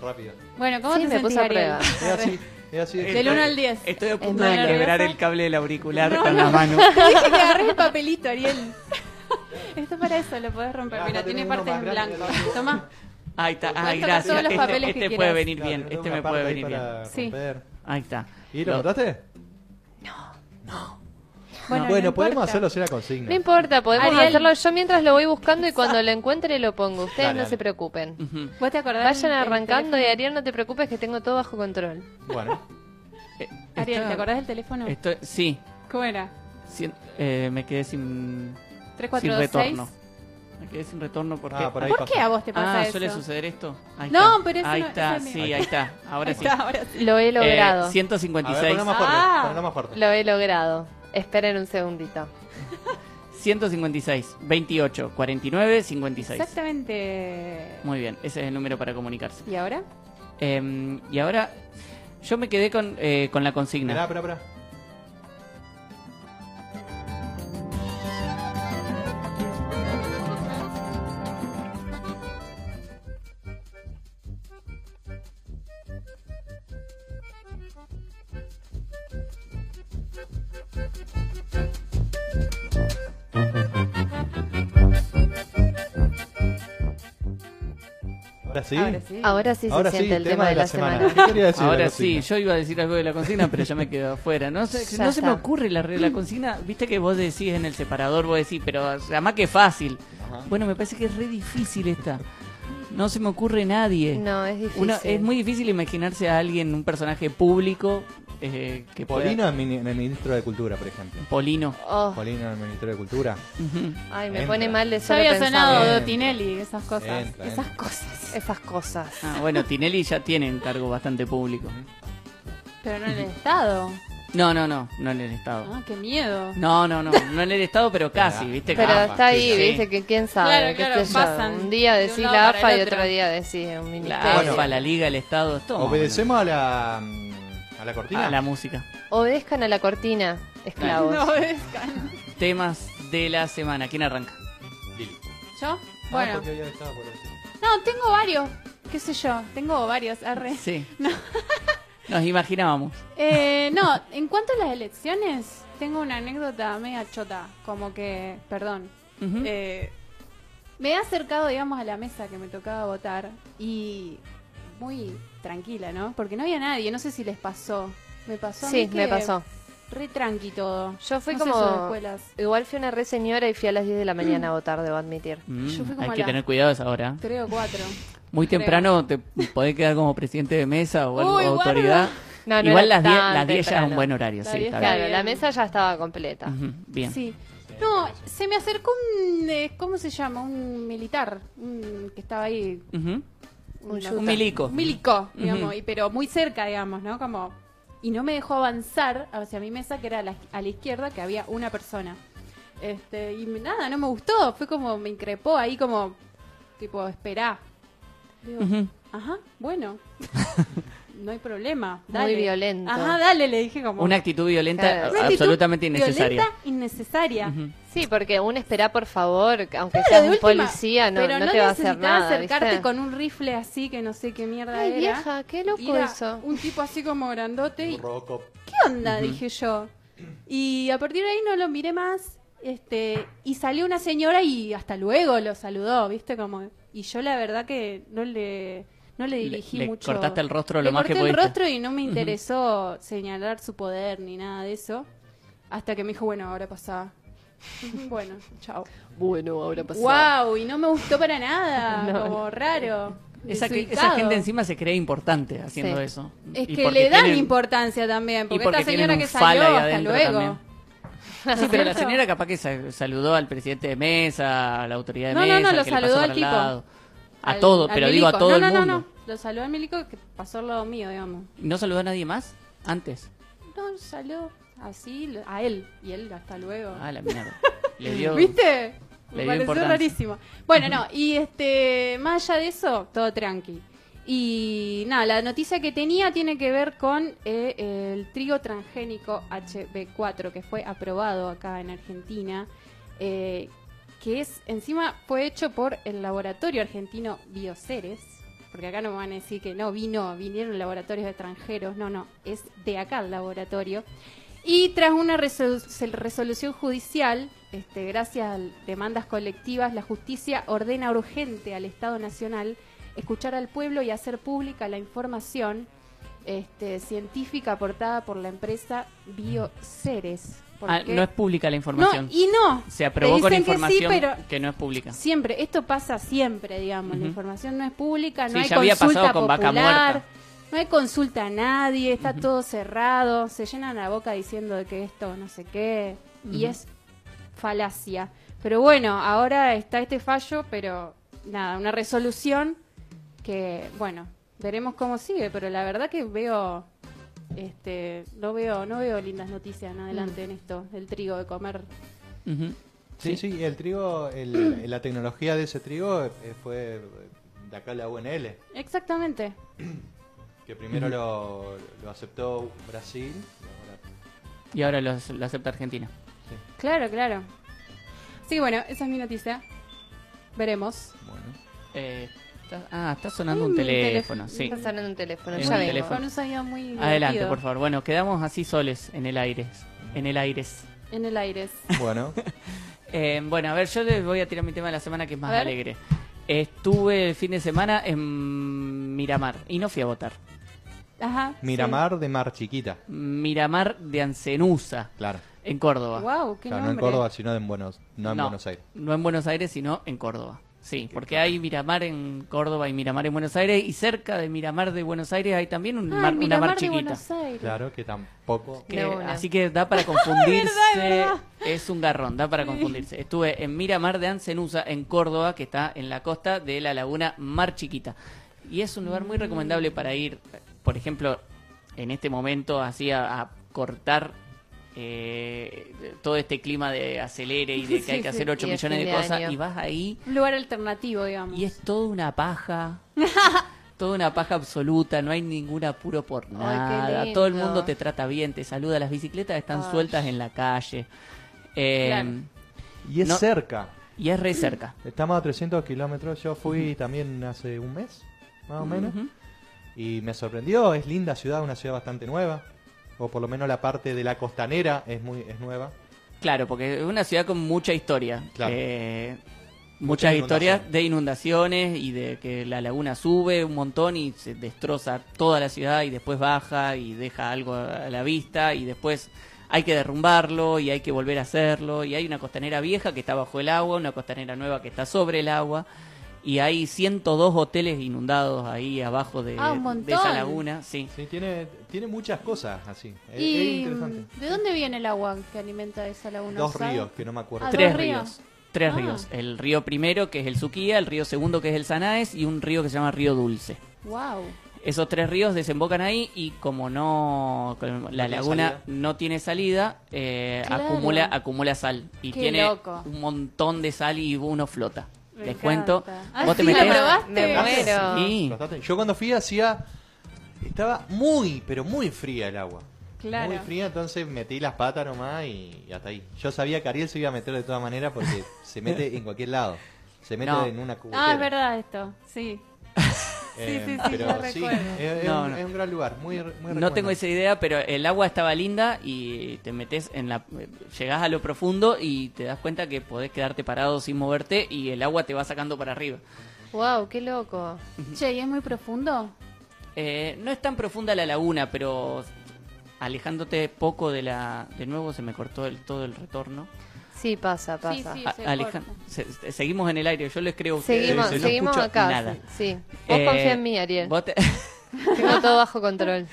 Rápido. Bueno, ¿cómo Sí, te me sentís, puso a prueba. Es así, es de- Del 1 al 10. Estoy a Es punto de quebrar el cable del auricular No, con no. la mano. Dije que agarré el papelito, Ariel. Esto para eso, lo podés romper. Ah, Mira, tiene partes en blanco. Toma. Ahí está, ay, gracias. todos los Este, este puede venir Claro, bien, este me puede venir bien. Sí. Ahí está. ¿Y lo Lo- notaste? Bueno, Bueno, no podemos importa. hacerlo sin la consigna. No importa, podemos Ariel. hacerlo yo mientras lo voy buscando y cuando lo encuentre lo pongo. Ustedes Dale, no dale. se preocupen. Ujú. ¿Vos te acordás? Vayan arrancando y? Ariel, no te preocupes que tengo todo bajo control. Bueno, Eh, Ariel, ¿te acordás del teléfono? sí, ¿Cómo era? Cien- eh, me quedé sin, sin 3426. retorno. Me quedé sin retorno porque... Ah, por ahí ¿Por qué a vos te pasa Ah, eso? ¿suele suceder esto? Ahí No, está. pero eso Ahí no- está, eso es sí, mío. ahí está. Ahora Ahí sí. está, ahora sí. Lo he logrado. Eh, a 156. ver, ponelo más fuerte. Ah. ponelo más fuerte. Lo he logrado. Esperen un segundito. 156, 28, 49, 56. Exactamente. Muy bien, ese es el número para comunicarse. ¿Y ahora? Eh, y ahora, yo me quedé con, eh, con la consigna. Esperá, esperá, esperá. Ahora sí. Ahora sí. Ahora sí Ahora se sí, siente el tema de la semana. ¿Qué quería decir? Ahora la sí, yo iba a decir algo de la consigna, pero ya me quedo afuera. No, sé, Ya no se me ocurre la, la consigna. Viste que vos decís en el separador, vos decís, pero además que fácil. Bueno, me parece que es re difícil esta. No se me ocurre nadie. No, es difícil. Uno- es muy difícil imaginarse a alguien, un personaje público eh, que Polino en, en el ministro de Cultura, por ejemplo. Polino. Oh, Polino en el Ministerio de Cultura. Ay, me Entra. pone mal de Yo solo había pensar. sonado. Dotinelli, esas cosas. Entra, esas entra. cosas. Esas cosas. Ah, bueno, Tinelli ya tiene un cargo bastante público. Pero no en el Estado. No, no, no, no en el Estado. Ah, qué miedo. No, no, no, no en el Estado, pero casi, ¿viste? Pero Ah, está ahí, sí. viste, que quién sabe. Claro, qué claro, pasan Un día de decís la AFA y otro. día decís un La ministerio. Bueno. AFA, la Liga, el Estado, todo. Obedecemos a la, a ¿A la cortina? a la música. Obedezcan a la cortina, esclavos. No obedezcan. Temas de la semana. ¿Quién arranca? Lili. ¿Yo? Ah, Bueno. porque ya estaba por decir. No, tengo varios. ¿Qué sé yo? Tengo varios. Arre. Sí. No. Nos imaginábamos. Eh, no, en cuanto a las elecciones, tengo una anécdota media chota. Como que, perdón. Eh, me he acercado, digamos, a la mesa que me tocaba votar y muy tranquila, ¿no? Porque no había nadie, no sé si les pasó. Me pasó a Sí, mí que me pasó. Re tranqui todo. Yo fui No como. escuelas. Igual fui una re señora y fui a las 10 de la mañana a votar, debo admitir. Mm, Yo fui como hay a que la- tener cuidado esa hora. Tres o cuatro. Muy creo. temprano te podés quedar como presidente de mesa o algo, Uy, guarda. autoridad. No, no Igual las 10 tan las 10 ya es un buen horario, sí, 10 está está bien. Claro, la mesa ya estaba completa. Bien. Sí. No, se me acercó un. eh, ¿Cómo se llama? Un militar. Un, que estaba ahí. Un milico. Un milico, digamos. Y, pero muy cerca, digamos, ¿no? Como. Y no me dejó avanzar hacia mi mesa, que era a la, a la izquierda, que había una persona. Este, y nada, no me gustó. Fue como, me increpó ahí, como. Tipo, esperá. Digo. Ajá, bueno. no hay problema. Muy Dale. violento. Ajá, dale, le dije como. Una actitud violenta Claro. Una actitud absolutamente innecesaria. Violenta, innecesaria. Sí, porque un espera por favor, aunque Claro, seas de un última, policía, no, pero no te va a hacer necesitaba nada. acercarte ¿viste? con un rifle así que no sé qué mierda Ay, era. vieja, qué loco era eso. Un tipo así como grandote y Robocop. ¿qué onda? dije yo. Y a partir de ahí no lo miré más. Este, y salió una señora y hasta luego lo saludó, ¿viste? Como y yo la verdad que no le no le Le- dirigí le mucho. cortaste el rostro lo Le más que corté el pudiste. rostro y no me interesó señalar su poder ni nada de eso. Hasta que me dijo, bueno, ahora pasa. bueno, chao. Bueno, ahora pasó. Wow, y no me gustó para nada, No. como raro. Esa, que- esa gente encima se cree importante haciendo Sí. eso. Es Y que le dan tienen- importancia también, y porque, porque esta señora que salió, hasta luego. también. Sí, pero la señora capaz que sa- saludó al presidente de mesa, a la autoridad de No, no, mesa, no, lo que le pasó saludó al el tipo. lado. A Al- todo, al pero digo a milico. todo no, el no, mundo. No, no, lo saludó al milico que pasó al lado mío, digamos. ¿Y ¿No saludó a nadie más antes? No, salió así, a él, y él hasta luego. Ah, la mierda. Le dio... ¿Viste? le Me dio pareció rarísimo. Bueno, no, y este, más allá de eso, todo tranqui. Y nada, la noticia que tenía tiene que ver con eh, el trigo transgénico HB4 que fue aprobado acá en Argentina, eh, que es encima fue hecho por el laboratorio argentino Bioceres, porque acá no me van a decir que no vino, vinieron laboratorios extranjeros, no, no, es de acá el laboratorio. Y tras una resolución judicial, este, gracias a demandas colectivas, la justicia ordena urgente al Estado Nacional escuchar al pueblo y hacer pública la información este, científica aportada por la empresa Bioceres. Ah, no es pública la No, información. y no. Se aprobó con dicen que sí, información pero que no es pública. Siempre, esto pasa siempre, digamos. La información no es pública, no Sí, hay ya había consulta pasado con Vaca popular, Muerta. no hay consulta a nadie, está todo cerrado, se llenan la boca diciendo que esto no sé qué, y es falacia. Pero bueno, ahora está este fallo, pero nada, una resolución que, bueno, veremos cómo sigue, pero la verdad que veo este no veo no veo lindas noticias en adelante en esto del trigo de comer. Sí, sí, el trigo, el- la tecnología de ese trigo eh, fue de acá la UNL, exactamente que primero lo, lo aceptó Brasil. y ahora- Y ahora los- lo acepta Argentina. Claro, claro. Sí, bueno, esa es mi noticia. Veremos. bueno. Eh, está- ah, está sonando Hay un un teléfono, teléfono. sí. Está sonando un teléfono, Es ya un teléfono. Muy Adelante, por favor. Bueno, quedamos así soles en el aire. En el aire. En el aire. Bueno, Eh, bueno, a ver, yo les voy a tirar mi tema de la semana que es más alegre. Estuve el fin de semana en Miramar y no fui a votar. Ajá. Miramar de Mar Chiquita, Miramar de Ancenusa, claro. en Córdoba. Wow, qué Claro, no en nombre. Córdoba, sino en Buenos, no en Buenos Aires. No en Buenos Aires, sino en Córdoba. Sí, porque hay Miramar en Córdoba y Miramar en Buenos Aires y cerca de Miramar de Buenos Aires hay también un Ah, mar- una mar chiquita. Claro, que tampoco. Que- así que da para confundirse. es verdad. es un garrón, da para confundirse. Estuve en Miramar de Ancenusa, en Córdoba, que está en la costa de la laguna Mar Chiquita. Y es un lugar muy recomendable para ir, por ejemplo, en este momento, así a, a cortar eh, todo este clima de acelere y de que Sí, hay que sí. hacer 8 Y de millones de cosas. año. Y vas ahí Un lugar alternativo, digamos. y es toda una paja. toda una paja absoluta, no hay ningún apuro por nada. Todo el mundo te trata bien, te saluda. Las bicicletas están Ay. sueltas en la calle. Eh, Claro. Y es No. cerca. Y es re cerca. Estamos a 300 kilómetros. Yo fui también hace un mes, más o menos. Y me sorprendió. Es linda ciudad, una ciudad bastante nueva. O por lo menos la parte de la costanera es muy es nueva. Claro, porque es una ciudad con mucha historia. Claro. Eh, Muchas muchas historias de inundaciones y de que la laguna sube un montón y se destroza toda la ciudad y después baja y deja algo a la vista y después hay que derrumbarlo y hay que volver a hacerlo y hay una costanera vieja que está bajo el agua, una costanera nueva que está sobre el agua y hay 102 hoteles inundados ahí abajo de, Ah, de esa laguna, sí. Sí, tiene, tiene muchas cosas así. Es, es ¿Y interesante. de dónde viene el agua que alimenta esa laguna? Dos ¿sabe? ríos, que no me acuerdo. Ah, Tres ríos. ríos. Tres Ah. ríos. El río primero, que es el Suquía, el río segundo, que es el Sanaes, y un río que se llama Río Dulce. Wow. Esos tres ríos desembocan ahí y como no la laguna salida. no tiene salida, eh, Claro. acumula acumula sal y Qué tiene loco. un montón de sal y uno flota. Me Les encanta. cuento. Ah, ¿Vos te sí, ¿la metés? probaste? Me muero. Sí. Yo cuando fui hacía... Estaba muy, pero muy fría el agua. Claro. Muy fría, entonces metí las patas nomás y, y hasta ahí. Yo sabía que Ariel se iba a meter de todas maneras porque se mete en cualquier lado. Se mete No. en una cubetera. Ah, es verdad esto. Sí. Eh, sí, sí, pero sí, es, es No, un, no. es un gran lugar, muy, muy No tengo esa idea, pero el agua estaba linda y te metes en la... Llegás a lo profundo y te das cuenta que podés quedarte parado sin moverte y el agua te va sacando para arriba. Wow, qué loco. Che, ¿y es muy profundo? Eh, no es tan profunda la laguna, pero alejándote poco de la... De nuevo se me cortó el, todo el retorno. Sí, pasa, pasa. Sí, se se- seguimos en el aire, yo les creo a ustedes, Seguimos, no seguimos escucho acá. nada. Sí, sí. Vos Eh, confía en mí, Ariel. Vos te, Tengo todo bajo control.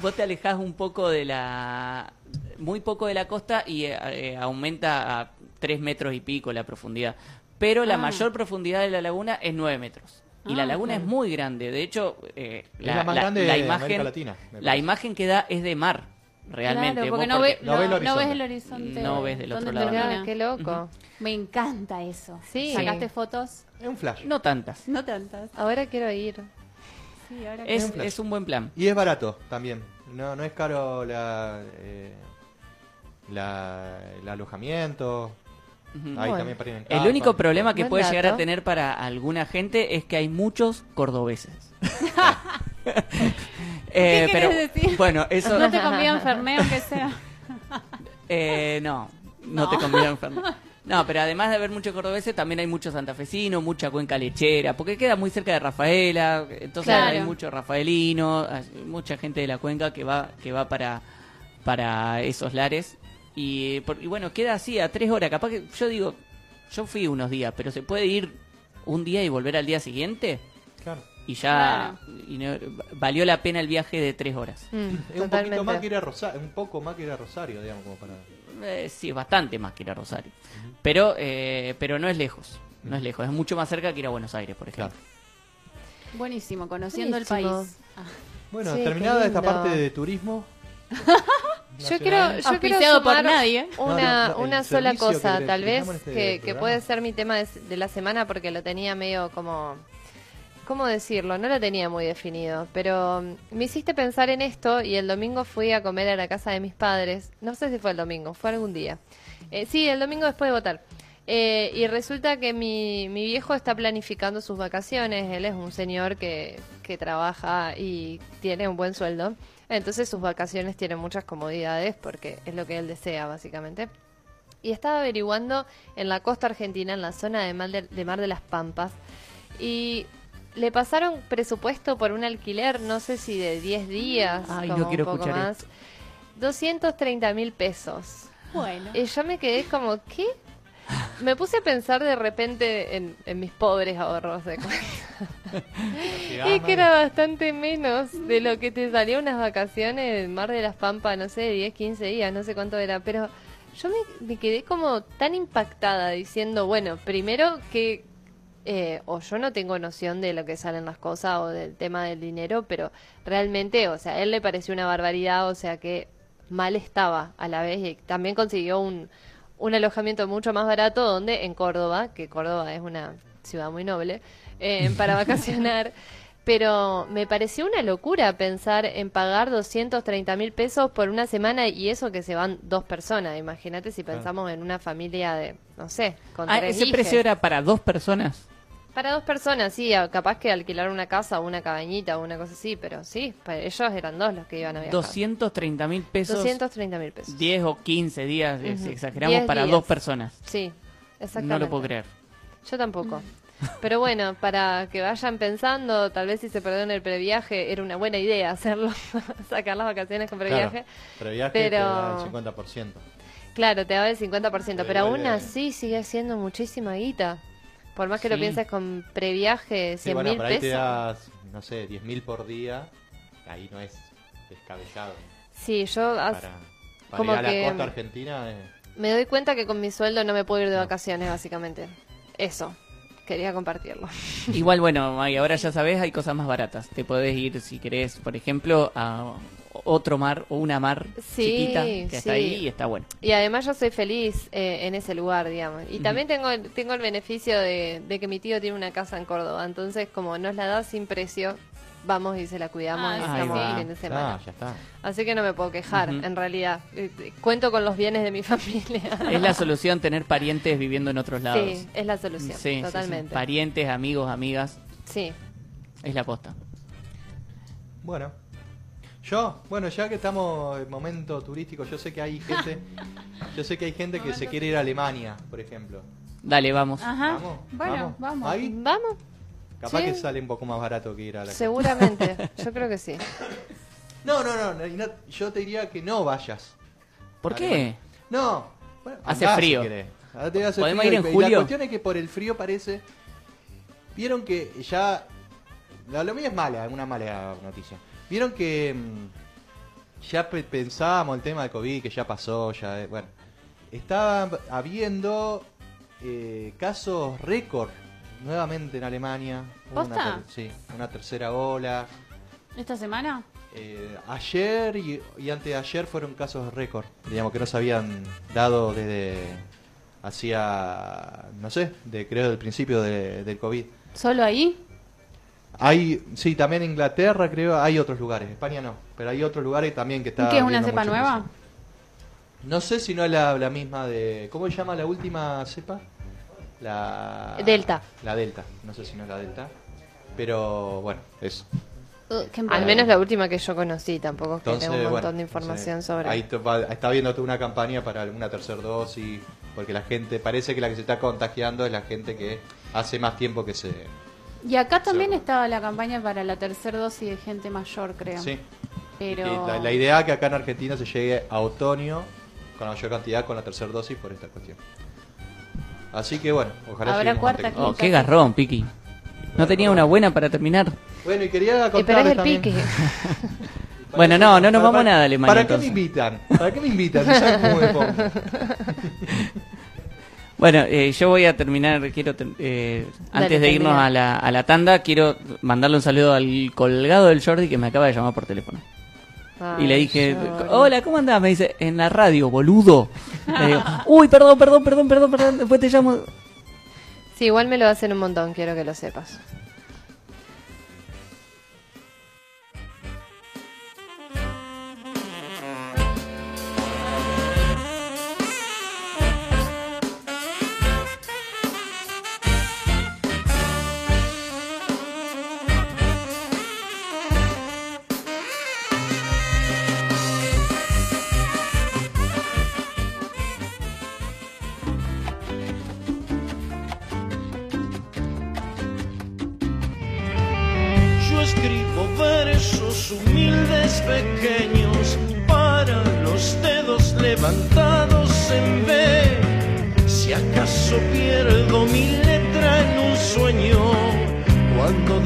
vos te alejás un poco de la... Muy poco de la costa y eh, eh, aumenta a 3 metros y pico la profundidad. Pero la Ah. mayor profundidad de la laguna es 9 metros. Y la Ah, laguna claro. es muy grande. De hecho, eh, Es la más grande de América Latina, me la imagen que da es de mar, realmente. Claro, Vos porque no, porque- ve- no ves el no- no ves horizonte. el horizonte. No ves del ¿Dónde otro lado. Mirá, qué loco. Me encanta eso. Sí. ¿Sacaste fotos? Es un flash. No tantas. No tantas. Ahora quiero ir. Sí, ahora Es, un flash. es un buen plan. Y es barato también. No, no es caro la, eh, la- el alojamiento. Ahí Bueno. también para ir en El único problema que Buen puede llegar a dato. tener para alguna gente es que hay muchos cordobeses. ¿Qué Eh, pero decir? bueno, eso ¿No te convían Fernet aunque sea? eh, no, no, No. te conviene enfermar. No, pero además de haber muchos cordobeses, también hay muchos santafesinos, mucha cuenca lechera, porque queda muy cerca de Rafaela, entonces Claro. hay mucho rafaelino, hay mucha gente de la cuenca que va que va para para esos lares y, por- y bueno, queda así a tres horas, capaz que yo digo, yo fui unos días, pero se puede ir un día y volver al día siguiente Claro. Y ya y no- valió la pena el viaje de tres horas. Mm, Es un poquito más que ir a Rosario, un poco más que ir a Rosario, digamos, como para... Eh, sí, bastante más que ir a Rosario. Pero, eh, pero no es lejos. No es lejos. Es mucho más cerca que ir a Buenos Aires, por ejemplo. Buenísimo, conociendo Buenísimo. el país. Ah, Bueno, Sí, terminada esta parte de turismo. Yo quiero, yo quiero por nadie. una, No, no, una sola cosa, tal vez, este que, que puede ser mi tema de, de la semana porque lo tenía medio como... ¿Cómo decirlo? No lo tenía muy definido, pero mm, me hiciste pensar en esto y el domingo fui a comer a la casa de mis padres. No sé si fue el domingo, fue algún día. Eh, sí, el domingo después de votar. Eh, y resulta que mi, mi viejo está planificando sus vacaciones. Él es un señor que, que trabaja y tiene un buen sueldo. Entonces sus vacaciones tienen muchas comodidades porque es lo que él desea, básicamente. Y estaba averiguando en la costa argentina, en la zona de Mar de, de Mar de las Pampas. Y le pasaron presupuesto por un alquiler, no sé si de 10 días, Ay, no quiero un poco escuchar más. 230 mil pesos. Bueno. Y yo me quedé como, ¿qué? Me puse a pensar de repente en, en mis pobres ahorros de cuenta. y que era bastante menos de lo que te salió unas vacaciones en Mar de las Pampas, no sé, 10, 15 días, no sé cuánto era. Pero yo me, me quedé como tan impactada diciendo, bueno, primero que... eh, o yo no tengo noción de lo que salen las cosas o del tema del dinero, pero realmente, o sea, a él le pareció una barbaridad, o sea que mal estaba a la vez y también consiguió un, un alojamiento mucho más barato donde en Córdoba, que Córdoba es una ciudad muy noble, eh, para vacacionar. Pero me pareció una locura pensar en pagar 230 mil pesos por una semana y eso que se van dos personas. Imagínate si pensamos en una familia de, no sé, con Ah, tres ese hijes. precio era para dos personas. Para dos personas, sí, capaz que alquilar una casa o una cabañita o una cosa así, pero sí, para ellos eran dos los que iban a viajar. 230 mil pesos. 230 mil pesos. 10 o 15 días, exageramos, 10 para días. dos personas. Sí, exactamente. No lo puedo creer. Yo tampoco. Pero bueno, para que vayan pensando, tal vez si se perdió en el previaje, era una buena idea hacerlo, sacar las vacaciones con previaje. Claro, previaje pero- te da el 50%. Claro, te da el 50%, pero aún igual, eh, así sigue siendo muchísima guita. Por más que lo pienses con previaje, 100 Sí, bueno, mil por ahí te pesos. das, no sé, 10 mil por día. Ahí no es descabellado. Sí, yo Para, para como ir a la que- costa argentina. eh, me doy cuenta que con mi sueldo no me puedo ir de vacaciones, básicamente. Eso, quería compartirlo. Igual, bueno, Maggie, ahora ya sabes, hay cosas más baratas. Te podés ir, si querés, por ejemplo, a otro mar o una mar Sí, chiquita que está ahí y está bueno. Y además yo soy feliz eh, en ese lugar, digamos. Y también tengo, el- tengo el beneficio de, de que mi tío tiene una casa en Córdoba. Entonces, como nos la da sin precio, vamos y se la cuidamos Ah, y estamos el fin de semana. Ah, ya está. Así que no me puedo quejar, en realidad. Eh, Cuento con los bienes de mi familia. Es la solución tener parientes viviendo en otros lados. Sí, es la solución, Sí, sí, sí. totalmente. Parientes, amigos, amigas, Sí. es la posta. Bueno. Yo, bueno, ya que estamos en momento turístico, yo sé que hay gente, yo sé que hay gente que se quiere ir a Alemania, por ejemplo. Dale, vamos. Ajá. Vamos, bueno, vamos. vamos. Ahí, Vamos, capaz Sí. que sale un poco más barato que ir a la seguramente. yo creo que sí. No, no, no, no, y no, yo te diría que no vayas. ¿Por qué? No, bueno, Hace frío. Ahora te ¿Podemos frío ir y- en y julio? La cuestión es que por el frío parece. Vieron que ya. La, lo mío es mala, una mala noticia. Vieron que. mm, Ya pe- pensábamos el tema de COVID, que ya pasó, ya. eh, Bueno. Estaba habiendo eh, casos récord nuevamente en Alemania. Hubo una sí, una tercera ola. ¿Esta semana? Eh, ayer y, y antes de ayer fueron casos récord, digamos que no se habían dado desde hacía, no sé, de creo del principio de- del COVID. ¿Solo ahí? Hay, sí, también en Inglaterra creo, hay otros lugares, España no, pero hay otros lugares también que ¿Y está... qué es una cepa nueva? No sé si no es la, la misma de... ¿Cómo se llama la última cepa? La... Delta. La Delta, no sé si no es la Delta, pero bueno, eso. Uh, Al menos la última que yo conocí, tampoco es que Entonces, tengo un montón bueno, de información entonces, sobre. Ahí va- está viendo toda una campaña para una tercera dosis, porque la gente, parece que la que se está contagiando es la gente que hace más tiempo que se... Y acá también Sí. estaba la campaña para la tercera dosis de gente mayor, creo. Sí. Pero... La idea es que acá en Argentina se llegue a otoño con la mayor cantidad con la tercera dosis por esta cuestión. Así que bueno, ojalá Habrá cuarta, Oh, qué garrón, Piki. No tenía una buena para terminar. Bueno, y quería contarles el también... pique. Bueno, no, no nos Para- vamos nada a Alemania, ¿Para qué me invitan? ¿Para qué me invitan? Bueno, eh, yo voy a terminar, quiero eh, Dale, antes de irnos a la, a la tanda, quiero mandarle un saludo al colgado del Jordi que me acaba de llamar por teléfono. Y le dije, hola, ¿cómo andás? Me dice, en la radio, boludo. Le digo, uy, perdón, perdón, perdón, perdón, perdón, después te llamo. Sí, igual me lo hacen un montón, quiero que lo sepas.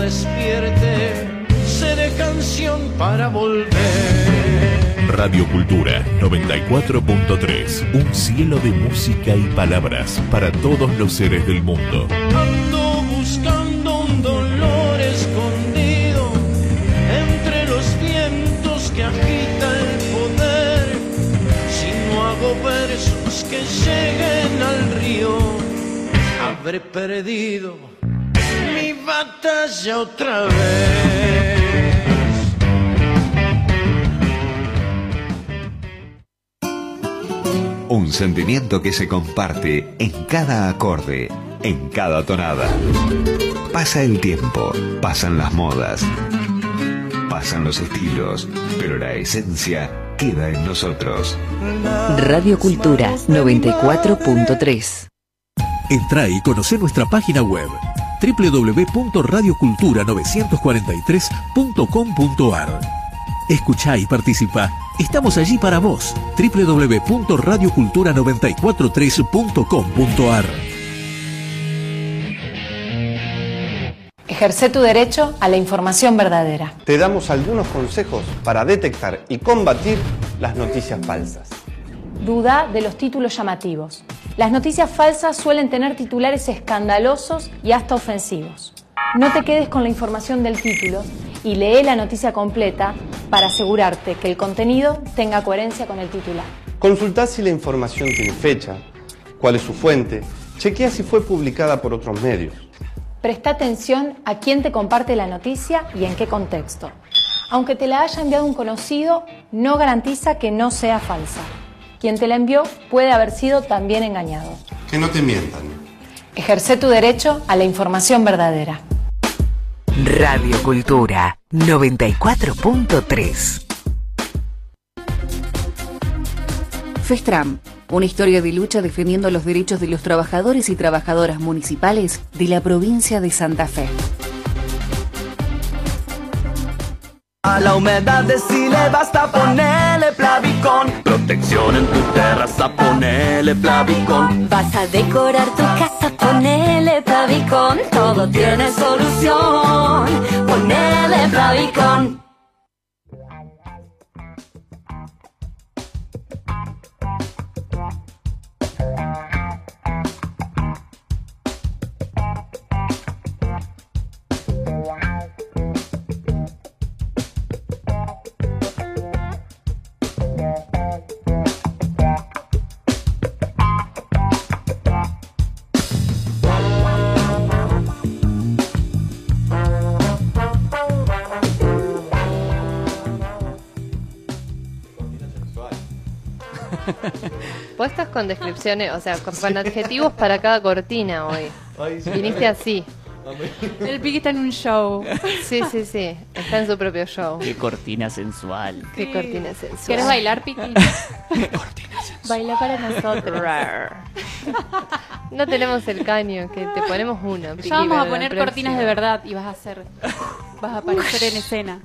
Despierte seré canción para volver. Radio Cultura 94.3. Un cielo de música y palabras para todos los seres del mundo. Ando buscando un dolor escondido entre los vientos que agita el poder. Si no hago versos que lleguen al río, habré perdido batalla otra vez. Un sentimiento que se comparte en cada acorde, en cada tonada. Pasa el tiempo, pasan las modas, pasan los estilos, pero la esencia queda en nosotros. Radio Cultura 94.3. Entra y conoce nuestra página web www.radiocultura943.com.ar. Escucha y participa. Estamos allí para vos. www.radiocultura943.com.ar. Ejerce tu derecho a la información verdadera. Te damos algunos consejos para detectar y combatir las noticias falsas. Duda de los títulos llamativos. Las noticias falsas suelen tener titulares escandalosos y hasta ofensivos. No te quedes con la información del título y lee la noticia completa para asegurarte que el contenido tenga coherencia con el titular. Consultá si la información tiene fecha, cuál es su fuente, chequea si fue publicada por otros medios. Presta atención a quién te comparte la noticia y en qué contexto. Aunque te la haya enviado un conocido, no garantiza que no sea falsa. Quien te la envió puede haber sido también engañado. Que no te mientan. Ejerce tu derecho a la información verdadera. Radio Cultura 94.3. FESTRAM, una historia de lucha defendiendo los derechos de los trabajadores y trabajadoras municipales de la provincia de Santa Fe. A la humedad decile basta ponerle Plavicón. Protección en tu terraza, ponele Plavicón. Vas a decorar tu casa, ponele Plavicón. Todo tiene solución, ponele Plavicón. Con descripciones, o sea, con, con adjetivos para cada cortina hoy. Ay, sí. Viniste así. El Piqui está en un show. Sí, sí, sí. Está en su propio show. Qué cortina sensual. Qué cortina sensual. ¿Quieres bailar, Piqui? Baila para nosotros. no tenemos el caño, que te ponemos uno. Piqui, Ya vamos a poner cortinas de verdad y vas a hacer. Vas a aparecer en escena.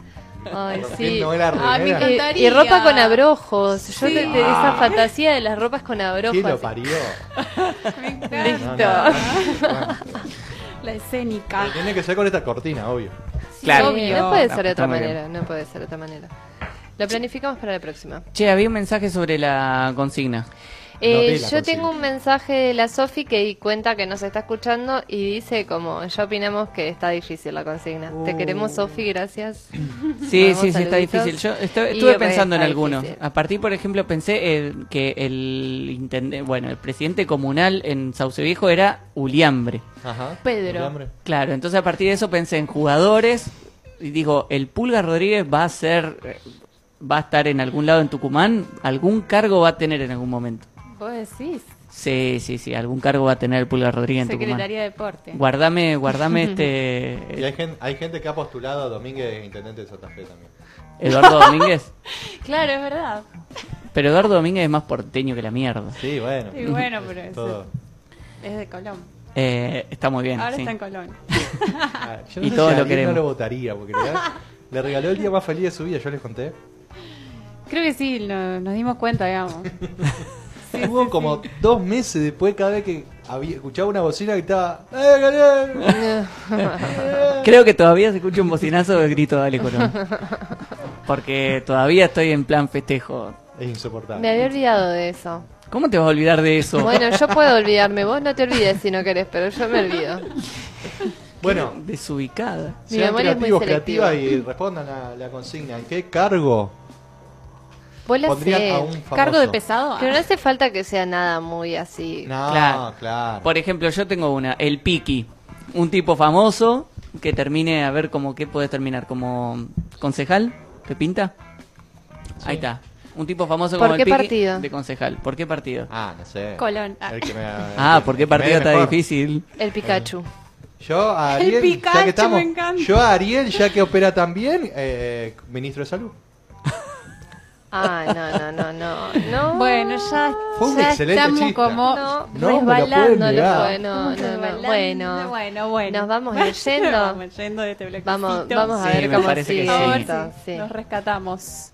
Ay, sí. no era me. Y, encantaría. y ropa con abrojos. Yo Sí. te, te- esa fantasía de las ropas con abrojos. ¿Quién lo parió? Me encanta. Listo. No, no, no. La escénica. Pero Tiene que ser con esta cortina, obvio. Claro. Obvio, no puede ser de otra bien. manera. No puede ser de otra manera. Lo planificamos para la próxima. Che, había un mensaje sobre la consigna. Eh, yo tengo un mensaje de la Sofi que cuenta que nos está escuchando y dice como ya opinamos que está difícil la consigna. Te queremos Sofi, gracias. Sí, sí, sí, está difícil. Yo estuve re pensando en algunos. difícil. A partir, por ejemplo, pensé eh, que el bueno, el presidente comunal en Sauce Viejo era Uliambre. Ajá. Pedro. Claro, entonces a partir de eso pensé en jugadores y digo, el Pulga Rodríguez va a ser eh, va a estar en algún lado en Tucumán, algún cargo va a tener en algún momento. Vos decís. Sí, sí, sí, algún cargo va a tener el Pulga Rodríguez en Tucumán. Secretaría de Deporte. Guardame, guardame este Y hay gente, hay gente que ha postulado a Domínguez intendente de Santa Fe también. Eduardo Domínguez. Claro, es verdad. Pero Eduardo Domínguez es más porteño que la mierda. Sí, bueno. Y bueno, pero es, Todo. es de Colón. Eh, está muy bien. Ahora sí. está en Colón. Ah, yo no Y sé todos si lo queremos. no lo votaría porque le, le regaló el día más feliz de su vida, yo les conté. Creo que sí, lo- nos dimos cuenta, digamos. Hubo como dos meses después cada vez que había, escuchaba una bocina que estaba... "Eh, Creo que todavía se escucha un bocinazo del grito de Ale Colón. Porque todavía estoy en plan festejo. Es insoportable. Me había olvidado de eso. ¿Cómo te vas a olvidar de eso? Bueno, yo puedo olvidarme. Vos no te olvides si no querés, pero yo me olvido. Bueno, Desubicada. Mi sean memoria es muy creativos, selectiva. creativas y respondan a la consigna. ¿En qué cargo Vos la pondrían sé. a un? Cargo de pesado. Pero no hace falta que sea nada muy así. No, Claro. claro. Por ejemplo, yo tengo una, el Piki. un tipo famoso que termine, a ver cómo qué puede terminar, como concejal, ¿te pinta? Ahí está. Un tipo famoso ¿Por como qué el Piqui partido? de concejal. ¿Por qué partido? Ah, no sé. Colón. El que me- Ah, ¿por qué el partido está mejor. difícil? El Pikachu. Yo a El Ariel, ya Pikachu, que estamos, me encanta. yo a Ariel, ya que opera tan bien, eh, ministro de salud. Ah, no, no, no, no. no. Bueno, ya, Fue un ya excelente estamos chiste. como No, No me pueden negar. no, no. Bueno, bueno, bueno. nos vamos a ir yendo. vamos yendo de este bloquecito. Vamos, vamos a Sí, ver me cómo parece que sigue sí. Esto, sí. nos rescatamos.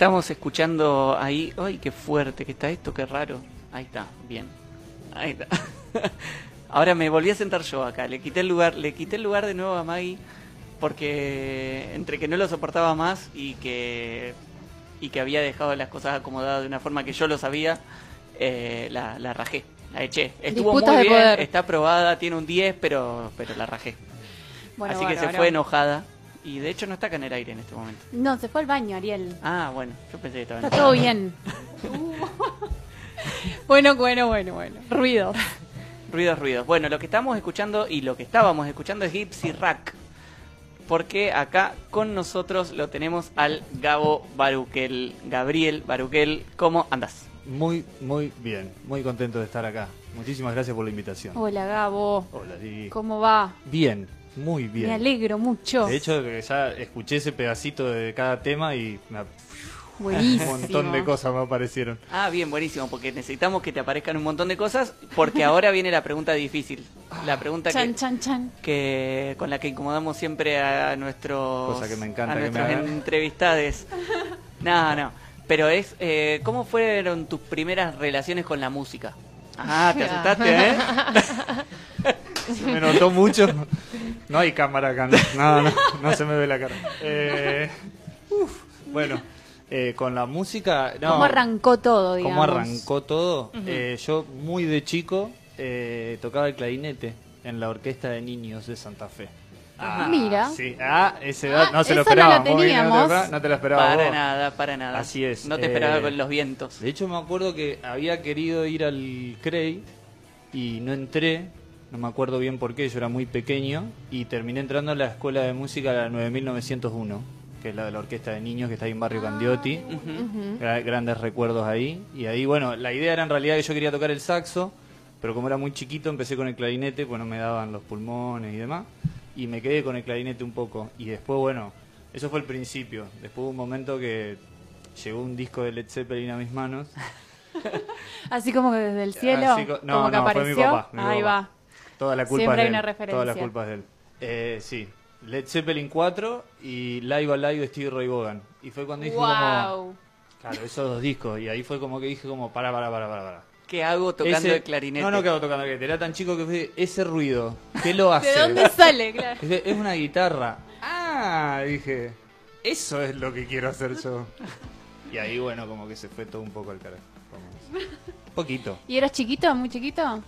Estamos escuchando ahí. ¡Ay, qué fuerte que está esto! ¡Qué raro! Ahí está, bien. Ahí está. Ahora me volví a sentar yo acá. Le quité el lugar, le quité el lugar de nuevo a Maggie porque entre que no lo soportaba más y que y que había dejado las cosas acomodadas de una forma que yo lo sabía, eh, la, la rajé, la eché. Estuvo Disputas muy bien, poder. está aprobada, tiene un 10, pero pero la rajé. Bueno, Así que se fue enojada y de hecho no está acá en el aire en este momento. No, se fue al baño, Ariel. Ah, bueno, yo pensé que estaba Está todo bien. bueno, bueno, bueno, bueno. Ruido. Ruidos, ruidos. Bueno, lo que estamos escuchando y lo que estábamos escuchando es Gypsy Rack. Porque acá con nosotros lo tenemos al Gabo Baruquel. Gabriel Baruquel, ¿cómo andas? Muy, muy bien. Muy contento de estar acá. Muchísimas gracias por la invitación. Hola, Gabo. Hola, Lili. ¿Cómo va? Bien, muy bien. Me alegro mucho. De hecho, ya escuché ese pedacito de cada tema y me- Buenísimo. un montón de cosas me aparecieron. Ah, bien, buenísimo, porque necesitamos que te aparezcan un montón de cosas, porque ahora viene la pregunta difícil. La pregunta Chan, que, chan, chan. que con la que incomodamos siempre a nuestros, Cosa que me encanta a que me nuestros entrevistades. No, no. Pero es, eh, ¿cómo fueron tus primeras relaciones con la música? Ah, te asustaste, ¿eh? Se me notó mucho. No hay cámara acá. No, no, no se me ve la cara. Eh, uf, bueno, eh, con la música. No, ¿Cómo arrancó todo, digamos? ¿Cómo arrancó todo? Eh, yo, muy de chico, eh, tocaba el clarinete en la orquesta de niños de Santa Fe. Ajá. Mira. Sí, ah, ese dato no se lo no esperaba. muy bien. No, te lo esperaba- no te lo esperaba. Para vos. nada, para nada. Así es. No te esperaba eh, con los vientos. De hecho, me acuerdo que había querido ir al CREI y no entré. No me acuerdo bien por qué, yo era muy pequeño. Y terminé entrando a la escuela de música, la 9901, que es la de la orquesta de niños que está ahí en Barrio Candiotti. Gra- Grandes recuerdos ahí. Y ahí, bueno, la idea era en realidad que yo quería tocar el saxo, pero como era muy chiquito empecé con el clarinete, pues no me daban los pulmones y demás. Y me quedé con el clarinete un poco. Y después, bueno, eso fue el principio. Después hubo un momento que llegó un disco de Led Zeppelin a mis manos. Así como que desde el cielo. Así co- no, como que no, fue apareció. mi papá, mi Ahí papá. va. Toda la culpa Siempre es de él. una referencia. Toda la culpa es de él. Eh, sí. Led Zeppelin 4 y Live Alive de Stevie Ray Vaughan. Y fue cuando dije como... Wow. Claro, esos dos discos. Y ahí fue como que dije como, para, para, para, para, para. ¿Qué hago tocando Ese- el clarinete? No, no que hago tocando el clarinete. Era tan chico que fue ese ruido. ¿Qué lo hace? ¿De dónde sale? Claro. Dije, es una guitarra. Ah, dije, eso es lo que quiero hacer yo. Y ahí, bueno, como que se fue todo un poco al carajo. Como- Poquito. ¿Y eras chiquito, muy chiquito?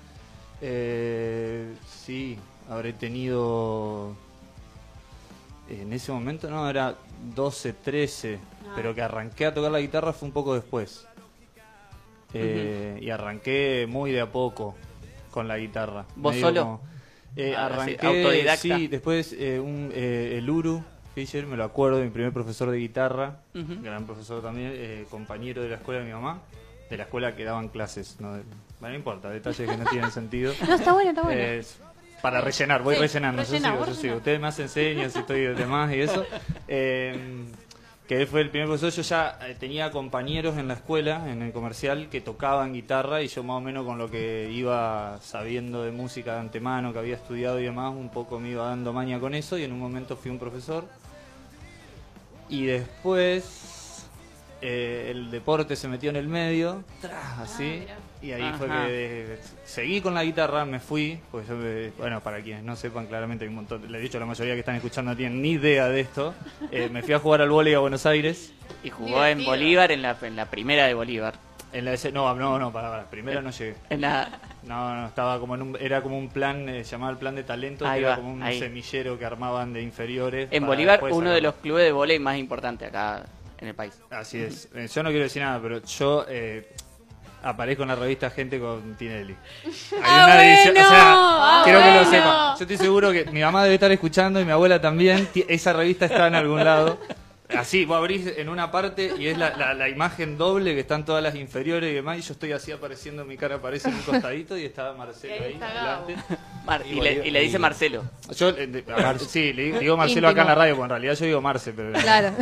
Eh, sí, habré tenido. En ese momento, no, era 12, 13. Ah. Pero que arranqué a tocar la guitarra fue un poco después. Eh, Y arranqué muy de a poco con la guitarra. ¿Vos Medio solo? como- eh, Ah, arranqué, autodidacta. sí, después eh, un, eh, el Uru Fisher, me lo acuerdo, mi primer profesor de guitarra, gran profesor también, eh, compañero de la escuela de mi mamá, de la escuela que daban clases, no, De- bueno, no importa, detalles que no tienen sentido. No, está bueno, está bueno. Para rellenar, voy Sí, rellenando, yo sigo, yo sigo. Ustedes me hacen señas y estoy de demás y eso. Eh, que él fue el primer profesor, yo ya eh, tenía compañeros en la escuela, en el comercial, que tocaban guitarra y yo más o menos con lo que iba sabiendo de música de antemano, que había estudiado y demás, un poco me iba dando maña con eso y en un momento fui un profesor. Y después eh, el deporte se metió en el medio, tras, así, y ahí fue que eh, seguí con la guitarra, me fui, pues yo, me- bueno, para quienes no sepan claramente, hay un montón, le he dicho a la mayoría que están escuchando no tienen ni idea de esto, eh, me fui a jugar al vóley a Buenos Aires. Y jugó en Bolívar, en la, en la primera de Bolívar. En la ese- no, no, no, para, para, primero no llegué. En la... No, no, estaba como en un, era como un plan, eh, llamado el plan de talento, que era como un ahí. semillero que armaban de inferiores. En Bolívar, uno de los clubes de volei más importantes acá en el país. Así es. Eh, Yo no quiero decir nada, pero yo eh, aparezco en la revista Gente con Tinelli. Hay Ah, una edición- bueno. o sea, Ah, quiero que lo bueno. sepa. Yo estoy seguro que mi mamá debe estar escuchando y mi abuela también. Esa revista está en algún lado. Así, vos abrís en una parte y es la, la- la imagen doble que están todas las inferiores y demás. Y yo estoy así apareciendo, mi cara aparece en un costadito y estaba Marcelo ahí. delante. Mar- y, le, y le dice Marcelo. Yo, eh, de- a Mar- sí, le digo Marcelo acá en la radio, porque en realidad yo digo Marce, pero... Claro.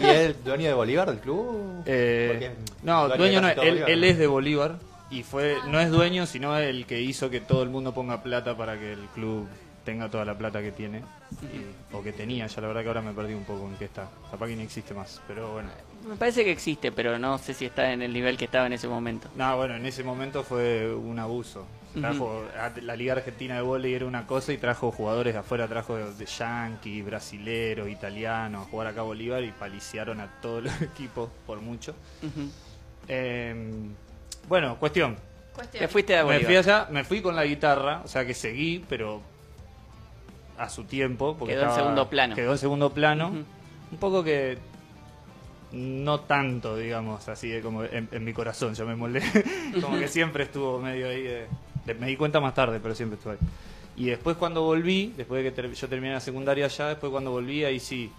¿Y es el dueño de Bolívar del club? Eh, no, dueño no, él, Bolívar, él es de Bolívar y fue no es dueño, sino el que hizo que todo el mundo ponga plata para que el club tenga toda la plata que tiene, y- o que tenía, ya la verdad que ahora me perdí un poco en qué está. Capaz que ni existe más, pero bueno. Me parece que existe, pero no sé si está en el nivel que estaba en ese momento. No, bueno, en ese momento fue un abuso. Trajo, a- la Liga Argentina de Volei era una cosa y trajo jugadores de afuera, trajo de, de Yankee, brasileros, italianos, a jugar acá a Bolívar y paliciaron a todos los equipos por mucho. Eh, bueno, cuestión. Te fuiste Me Bolívar. fui allá, me fui con la guitarra, o sea que seguí, pero a su tiempo. Porque Quedó en segundo plano. Quedó en segundo plano. Un poco que no tanto, digamos, así de como en, en mi corazón, yo me molé. como que siempre estuvo medio ahí. de- de- me di cuenta más tarde, pero siempre estuvo ahí. Y después cuando volví, después de que ter- yo terminé la secundaria allá, después cuando volví, ahí sí,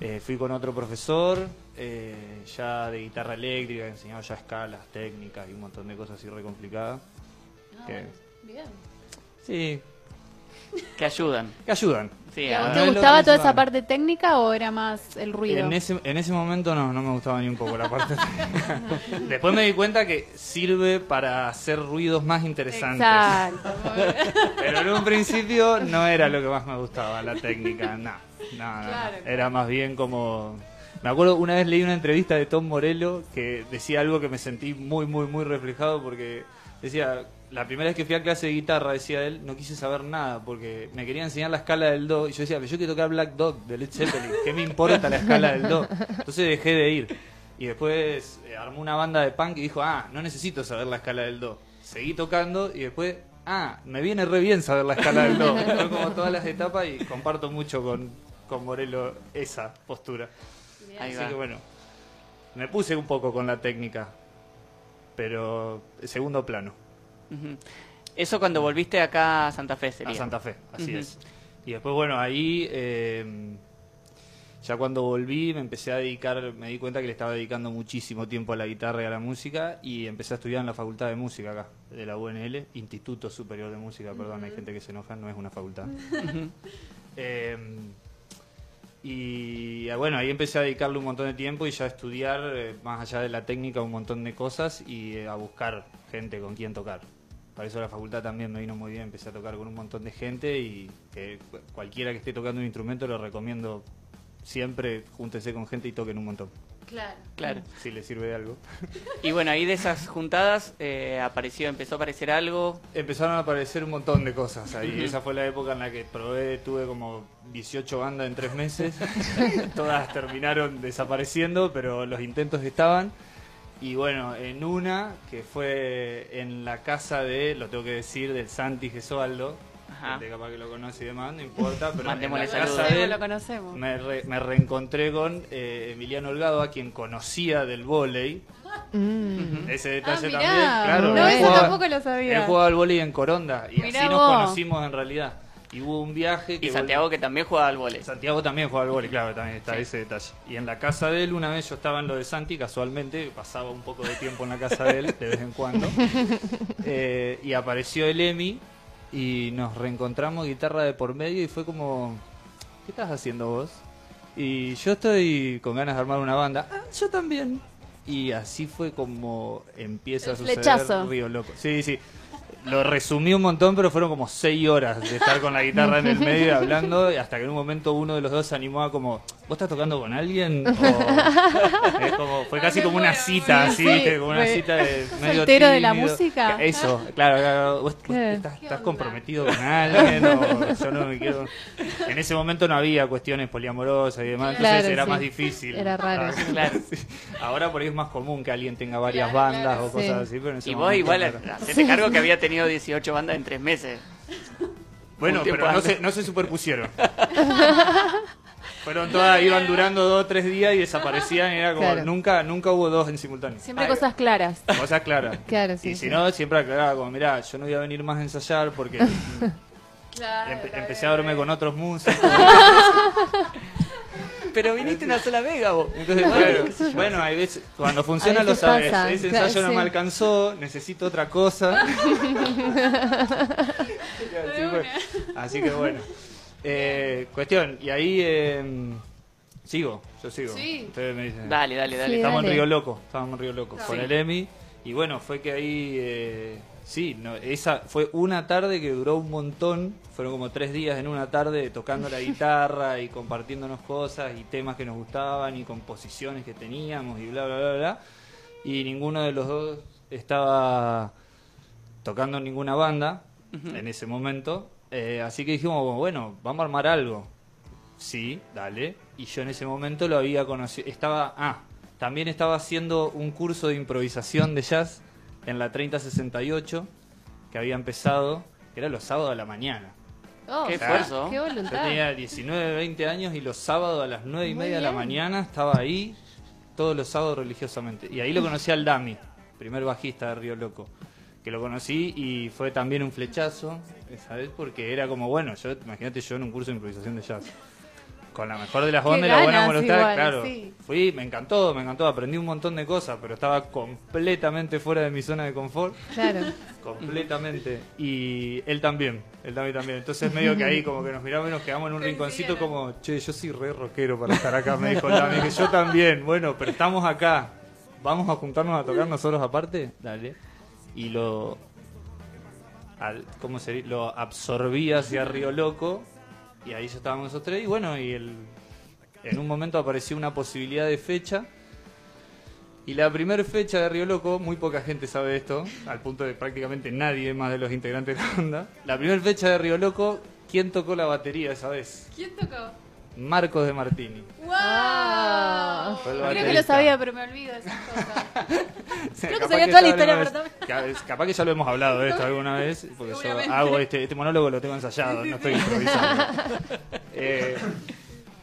eh, fui con otro profesor, eh, ya de guitarra eléctrica, que enseñaba ya escalas, técnicas y un montón de cosas así re complicadas. que- Bien. sí, Que ayudan. que ayudan. Sí, ¿Te gustaba toda esa parte técnica o era más el ruido? En ese, en ese momento no, no me gustaba ni un poco la parte técnica. Después me di cuenta que sirve para hacer ruidos más interesantes. Exacto. Pero en un principio no era lo que más me gustaba, la técnica, no. no, no, no. Claro, Era más bien como... Me acuerdo, una vez leí una entrevista de Tom Morello que decía algo que me sentí muy, muy, muy reflejado porque decía, la primera vez que fui a clase de guitarra, decía él, no quise saber nada porque me quería enseñar la escala del Do y yo decía, pero yo quiero tocar Black Dog de Led Zeppelin, ¿qué me importa la escala del Do? Entonces dejé de ir. Y después eh, armó una banda de punk y dijo, ah, no necesito saber la escala del Do. Seguí tocando y después, ah, me viene re bien saber la escala del Do. Fue como todas las etapas y comparto mucho con, con Morelo esa postura. Ahí Así va. que bueno, me puse un poco con la técnica, pero segundo plano, Eso cuando volviste acá a Santa Fe sería. a Santa Fe, así es. Y después, bueno, ahí eh, ya cuando volví me empecé a dedicar, me di cuenta que le estaba dedicando muchísimo tiempo a la guitarra y a la música y empecé a estudiar en la Facultad de Música acá, de la UNL, Instituto Superior de Música, perdón, hay gente que se enoja, no es una facultad. Eh, y bueno, ahí empecé a dedicarle un montón de tiempo y ya a estudiar, eh, más allá de la técnica, un montón de cosas y eh, a buscar gente con quien tocar. Para eso la facultad también me vino muy bien, empecé a tocar con un montón de gente y que cu- cualquiera que esté tocando un instrumento lo recomiendo siempre, júntense con gente y toquen un montón. Claro. Claro. Si les sirve de algo. Y bueno, ahí de esas juntadas eh, apareció, empezó a aparecer algo. Empezaron a aparecer un montón de cosas ahí. Ujú. Esa fue la época en la que probé, tuve como 18 bandas en tres meses. Todas terminaron desapareciendo, pero los intentos estaban. Y bueno, en una, que fue en la casa de, lo tengo que decir, del Santi Gesualdo. Ajá. Gente capaz que lo conoce y demás, no importa, pero en la saludos. casa de él Lo conocemos. me, re- me reencontré con eh, Emiliano Holgado, a quien conocía del vóley. Mm. Ese detalle Ah, también, claro. No, eso jugaba- tampoco lo sabía. Él jugaba al vóley en Coronda y Mirá así nos vos. conocimos en realidad. Y hubo un viaje que Y Santiago que también jugaba al vóley. Santiago también jugaba al vóley, claro, también está Sí. ese detalle. Y en la casa de él, una vez yo estaba en lo de Santi, casualmente, pasaba un poco de tiempo en la casa de él, de vez en cuando. Eh, y apareció el Emi y nos reencontramos guitarra de por medio y fue como, ¿qué estás haciendo vos? Y yo estoy con ganas de armar una banda. Ah, yo también. Y así fue como empieza El a suceder. Río Loco. Sí, sí. Lo resumí un montón, pero fueron como seis horas de estar con la guitarra en el medio y hablando, y hasta que en un momento uno de los dos se animó a como, ¿vos estás tocando con alguien? O- es como, fue casi como una cita, Sí, así, como una cita de medio ¿Soltero de la tímido. música? Eso, claro, claro. ¿Vos, estás, estás comprometido con alguien? O yo no me quiero... En ese momento no había cuestiones poliamorosas y demás, entonces Claro, era sí. más difícil. Era raro. Ah, Claro. sí. Ahora por ahí es más común que alguien tenga varias Claro, bandas claro. o cosas Sí. así, pero en ese Y vos momento igual, hacete cargo que había tenido 18 bandas en tres meses. Bueno, pero no se, no se superpusieron. Fueron todas, iban durando dos o tres días y desaparecían. y Era como, Claro. nunca, nunca hubo dos en simultáneo. Siempre Ay, cosas claras. Cosas claras. Claro, sí, y si sí. no, siempre aclaraba como, mirá, yo no voy a venir más a ensayar porque empe- empecé a verme con otros músicos. Pero viniste una sola vega vos. Entonces, claro, bueno, hay veces, cuando funciona lo sabes. pasa, Ese claro, ensayo no sí. me alcanzó, necesito otra cosa. Así, fue. Así que bueno. Eh, cuestión, y ahí eh, sigo, yo sigo. Sí. Ustedes me dicen. Dale, dale, dale. Sí, Estamos dale. en Río Loco, estábamos en Río Loco Sí. con el Emi. Y bueno, fue que ahí eh, Sí, no, esa fue una tarde que duró un montón, fueron como tres días en una tarde tocando la guitarra y compartiéndonos cosas y temas que nos gustaban y composiciones que teníamos y bla, bla, bla, bla. Y ninguno de los dos estaba tocando ninguna banda en ese momento. Eh, así que dijimos, bueno, vamos a armar algo. Sí, dale. Y yo en ese momento lo había conocido. Estaba, ah, también estaba haciendo un curso de improvisación de jazz en la 3068 que había empezado, que era los sábados a la mañana. Oh, Qué O sea, esfuerzo. Qué Yo voluntad. tenía 19, 20 años y los sábados a las 9 y Muy media de la mañana estaba ahí, todos los sábados religiosamente. Y ahí lo conocí al Dami, primer bajista de Río Loco. Que lo conocí y fue también un flechazo esa vez porque era como, bueno, yo imagínate yo en un curso de improvisación de jazz. Con la mejor de las ondas y la buena voluntad, igual, claro. sí. Fui, me encantó, me encantó, aprendí un montón de cosas, pero estaba completamente fuera de mi zona de confort. Claro. Completamente. Y él también, él también también. Entonces medio que ahí como que nos miramos y nos quedamos en un rinconcito como, che, yo soy re rockero para estar acá, me dijo Dami, que yo también. Bueno, pero estamos acá. Vamos a juntarnos a tocar nosotros aparte. Dale. Y lo al, ¿cómo se dice? Lo absorbí hacia Río Loco y ahí ya estábamos nosotros tres y bueno, y el, en un momento apareció una posibilidad de fecha y la primera fecha de Río Loco, muy poca gente sabe esto, al punto de prácticamente nadie más de los integrantes de la banda. La primera fecha de Río Loco, ¿quién tocó la batería esa vez? ¿Quién tocó? Marcos de Martini. ¡Wow! El Creo que lo sabía, pero me olvido de esas cosas. Creo que sabía toda la historia, pero vez- ca- Capaz que ya lo hemos hablado de esto alguna vez, porque yo hago este, este monólogo, lo tengo ensayado, no estoy improvisando. Eh,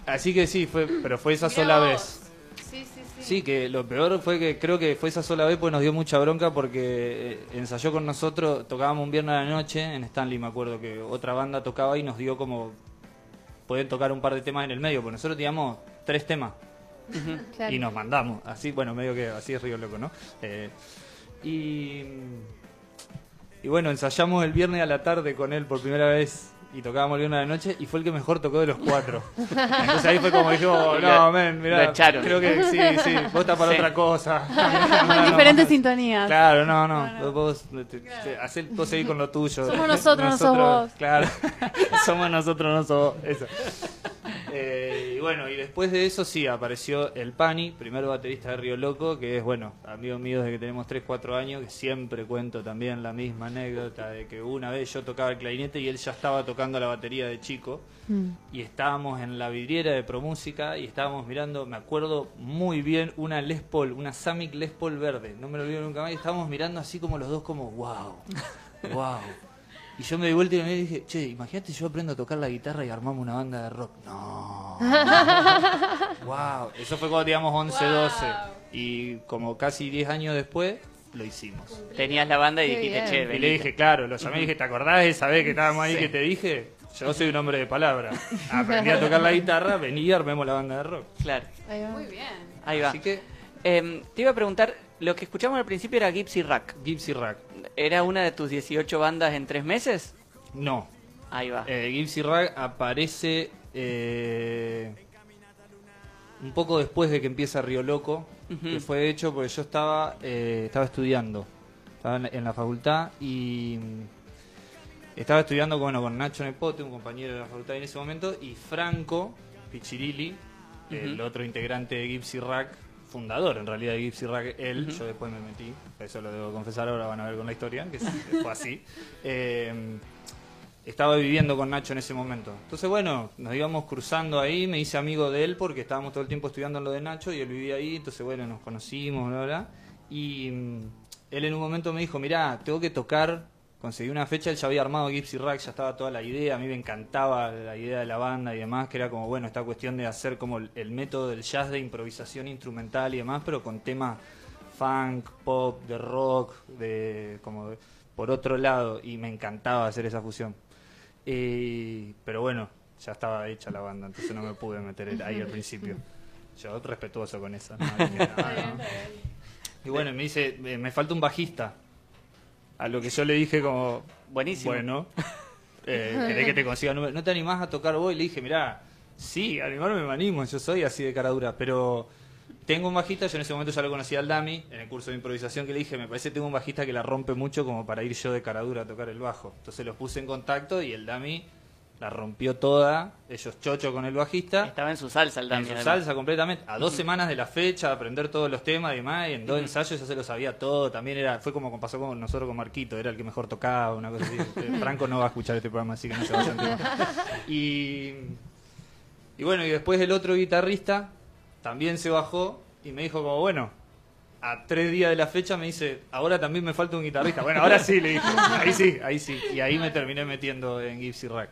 así que sí, fue, pero fue esa Mirá sola vos. vez. Sí, sí, sí. Sí, que lo peor fue que creo que fue esa sola vez, pues nos dio mucha bronca porque eh, ensayó con nosotros, tocábamos un viernes a la noche en Stanley, me acuerdo que otra banda tocaba y nos dio como, pueden tocar un par de temas en el medio, porque nosotros teníamos tres temas Claro. y nos mandamos, así, bueno, medio que así es Río Loco, ¿no? Eh, y, y bueno, ensayamos el viernes a la tarde con él por primera vez y tocábamos el viernes a la noche y fue el que mejor tocó de los cuatro. Entonces ahí fue como dijo, no, men, mirá, creo que sí, sí, vos estás para Sí. otra cosa. No, no, no. Diferentes sintonías. Claro, no, no, vos, te- te- hacé- vos seguís con lo tuyo. Somos nosotros, no sos vos. Claro, somos nosotros, no sos vos. Eso. Eh, y bueno, y después de eso sí apareció el Pani, primer baterista de Río Loco, que es, bueno, amigo mío desde que tenemos 3, 4 años, que siempre cuento también la misma anécdota de que una vez yo tocaba el clarinete y él ya estaba tocando la batería de chico Mm. y estábamos en la vidriera de Promúsica y estábamos mirando, me acuerdo muy bien, una Les Paul, una Samick Les Paul verde, no me lo olvido nunca más, y estábamos mirando así como los dos como, wow, wow. Y yo me di vuelta y me dije, che, imagínate yo aprendo a tocar la guitarra y armamos una banda de rock. No. wow. Eso fue cuando teníamos 11, 12. Y como casi 10 años después, lo hicimos. Tenías la banda y Qué dijiste, bien. che, Y le venite. dije, claro, lo llamé y dije, ¿te acordás de esa vez que estábamos ahí Sí. que te dije? Yo soy un hombre de palabra. Aprendí a tocar la guitarra, vení y armemos la banda de rock. Claro, Ahí va. Muy bien. ahí va. Así que, Em, te iba a preguntar, lo que escuchamos al principio era Gypsy Rack. Gypsy Rack. ¿Era una de tus 18 bandas en tres meses? No. Ahí va. Eh, Gypsy Rack aparece eh, un poco después de que empieza Río Loco, Ujú. que fue hecho porque yo estaba, eh, estaba estudiando, estaba en la, en la facultad y mm, estaba estudiando bueno, con Nacho Nepote, un compañero de la facultad en ese momento, y Franco Pichirilli, el otro integrante de Gypsy Rack, fundador en realidad de Gypsy Rack, él, yo después me metí, eso lo debo confesar, ahora van a ver con la historia, que fue así. Eh, estaba viviendo con Nacho en ese momento. Entonces, bueno, nos íbamos cruzando ahí, me hice amigo de él porque estábamos todo el tiempo estudiando lo de Nacho y él vivía ahí, entonces, bueno, nos conocimos, bla, bla. Y mm, él en un momento me dijo, mirá, tengo que tocar, conseguí una fecha, él ya había armado Gypsy Rack, ya estaba toda la idea, a mí me encantaba la idea de la banda y demás, que era como, bueno, esta cuestión de hacer como el, el método del jazz de improvisación instrumental y demás, pero con temas funk, pop, de rock, de como de- por otro lado, y me encantaba hacer esa fusión. Eh, pero bueno, ya estaba hecha la banda, entonces no me pude meter ahí al principio. Yo respetuoso con eso. Y bueno, me dice, "Eh, me falta un bajista. A lo que yo le dije como, Buenísimo. bueno, eh, ¿querés que te consiga número? ¿No te animás a tocar vos? Y le dije, mirá, sí, animarme me animo, yo soy así de cara dura, pero tengo un bajista, yo en ese momento ya lo conocía al Dami, en el curso de improvisación que le dije, me parece que tengo un bajista que la rompe mucho como para ir yo de caradura a tocar el bajo. Entonces los puse en contacto y el Dami la rompió toda, ellos chocho con el bajista. Estaba en su salsa el Dami. En su además. salsa completamente, a dos semanas de la fecha, aprender todos los temas y demás, y en dos ensayos ya se lo sabía todo, también era, fue como pasó con nosotros con Marquito, era el que mejor tocaba, una cosa así. Eh, Franco no va a escuchar este programa, así que no se va a sentir. Y, y bueno, y después el otro guitarrista también se bajó y me dijo como, bueno, a tres días de la fecha me dice, ahora también me falta un guitarrista. Bueno, ahora sí, le dije, ahí sí, ahí sí. Y ahí me terminé metiendo en Gypsy Rack.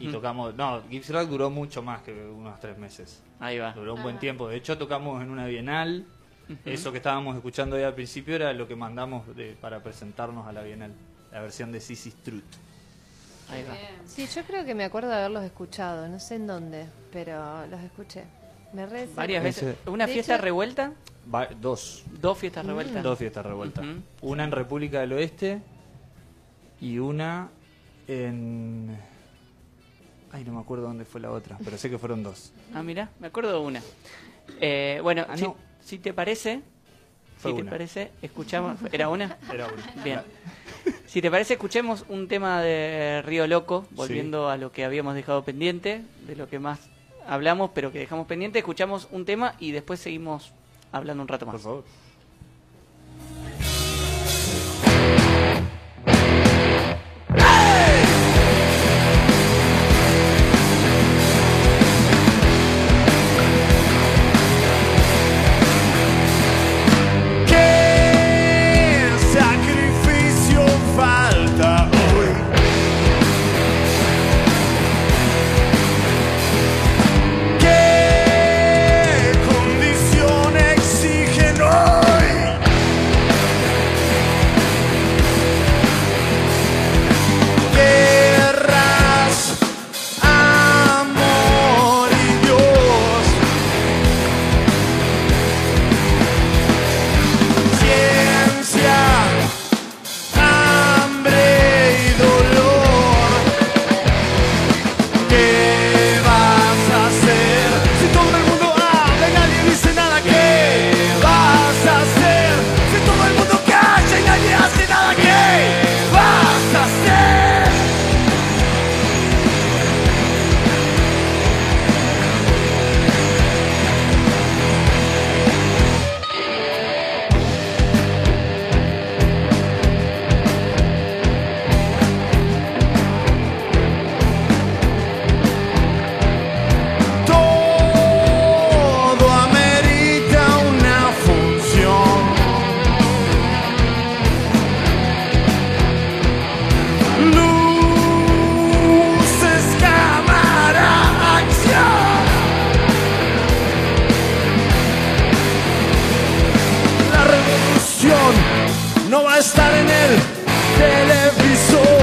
Y tocamos, no, Gypsy Rack duró mucho más que unos tres meses. Ahí va. Duró un buen tiempo. De hecho, tocamos en una bienal. Eso que estábamos escuchando ahí al principio era lo que mandamos de- para presentarnos a la bienal. La versión de Sissy Struth. Ahí va. Sí, yo creo que me acuerdo de haberlos escuchado, no sé en dónde, pero los escuché. Me re Varias veces. ¿Una De fiesta hecho- revuelta? Va- dos. Dos fiestas revueltas. Dos fiestas revueltas. Una en República del Oeste y una en... Ay, no me acuerdo dónde fue la otra, pero sé que fueron dos. Ah, mira, me acuerdo de una. Eh, bueno, Ah, si, no. si te parece, Fue si te parece, escuchamos. ¿Era una? Era una. Bien. Si te parece, escuchemos un tema de Río Loco, volviendo a lo que habíamos dejado pendiente, de lo que más hablamos, pero que dejamos pendiente. Escuchamos un tema y después seguimos hablando un rato más. Por favor. Estar en el televisor.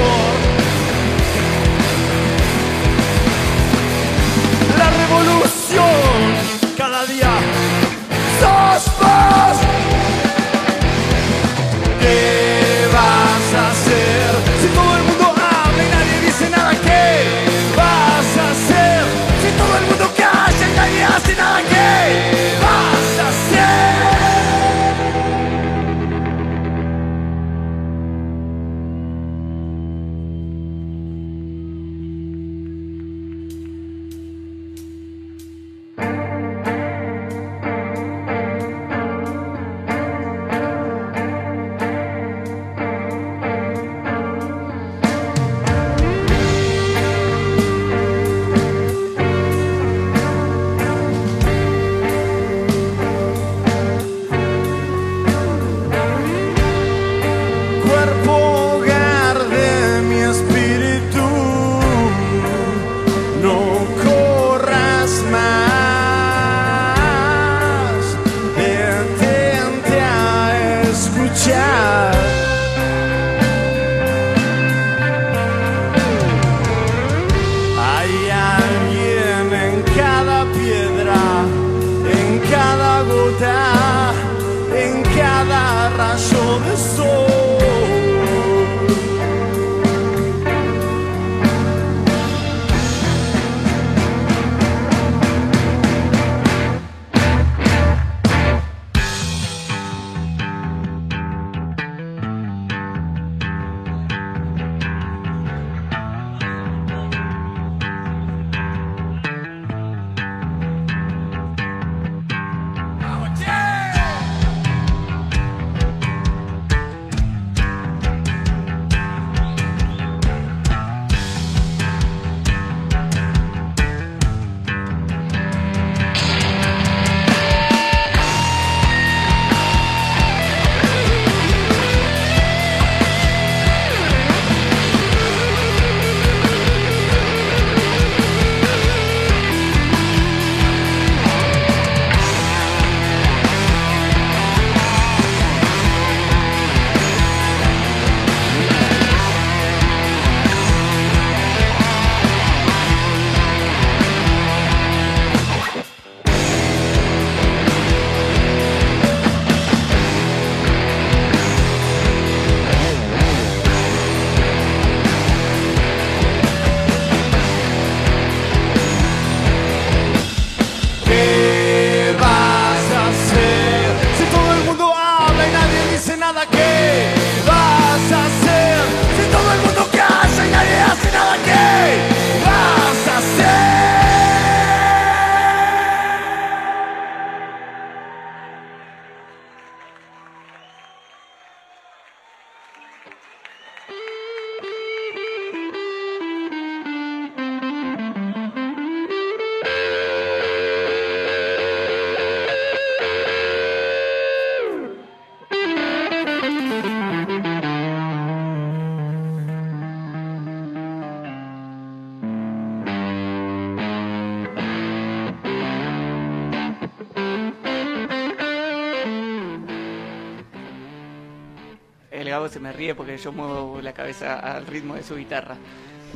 Gabo se me ríe porque yo muevo la cabeza al ritmo de su guitarra.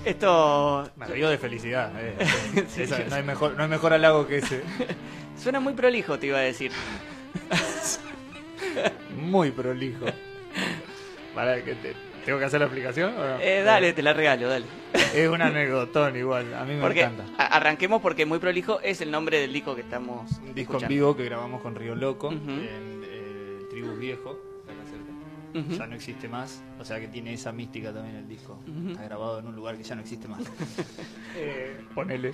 Esto... Me río de felicidad. eh. Sí, Esa- sí, no, hay mejor, no hay mejor halago que ese. Suena muy prolijo, te iba a decir. Muy prolijo. Para que te- ¿Tengo que hacer la no? Eh, dale, te la regalo, dale. Es un anecdotón igual, a mí me Porque, encanta. arranquemos porque muy prolijo es el nombre del disco que estamos Un disco escuchando. en vivo que grabamos con Río Loco en eh, Tribus Viejo. Ya no existe más, o sea que tiene esa mística también el disco. Está grabado en un lugar que ya no existe más. Eh, ponele.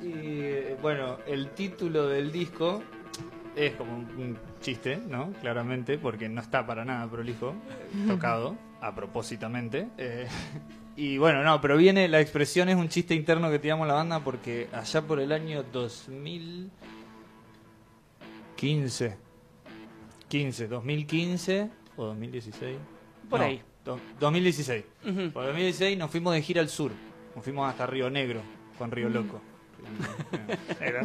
Y bueno, el título del disco es como un, un chiste, ¿no? Claramente, porque no está para nada prolijo, tocado a propósitamente. eh, y bueno, no, pero viene, la expresión es un chiste interno que teníamos en la banda porque allá por el año 2015, 15, 2015 o 2016. Por No, ahí. do- 2016. Ujú. Por 2016 nos fuimos de gira al sur. Nos fuimos hasta Río Negro con Río Loco. Era,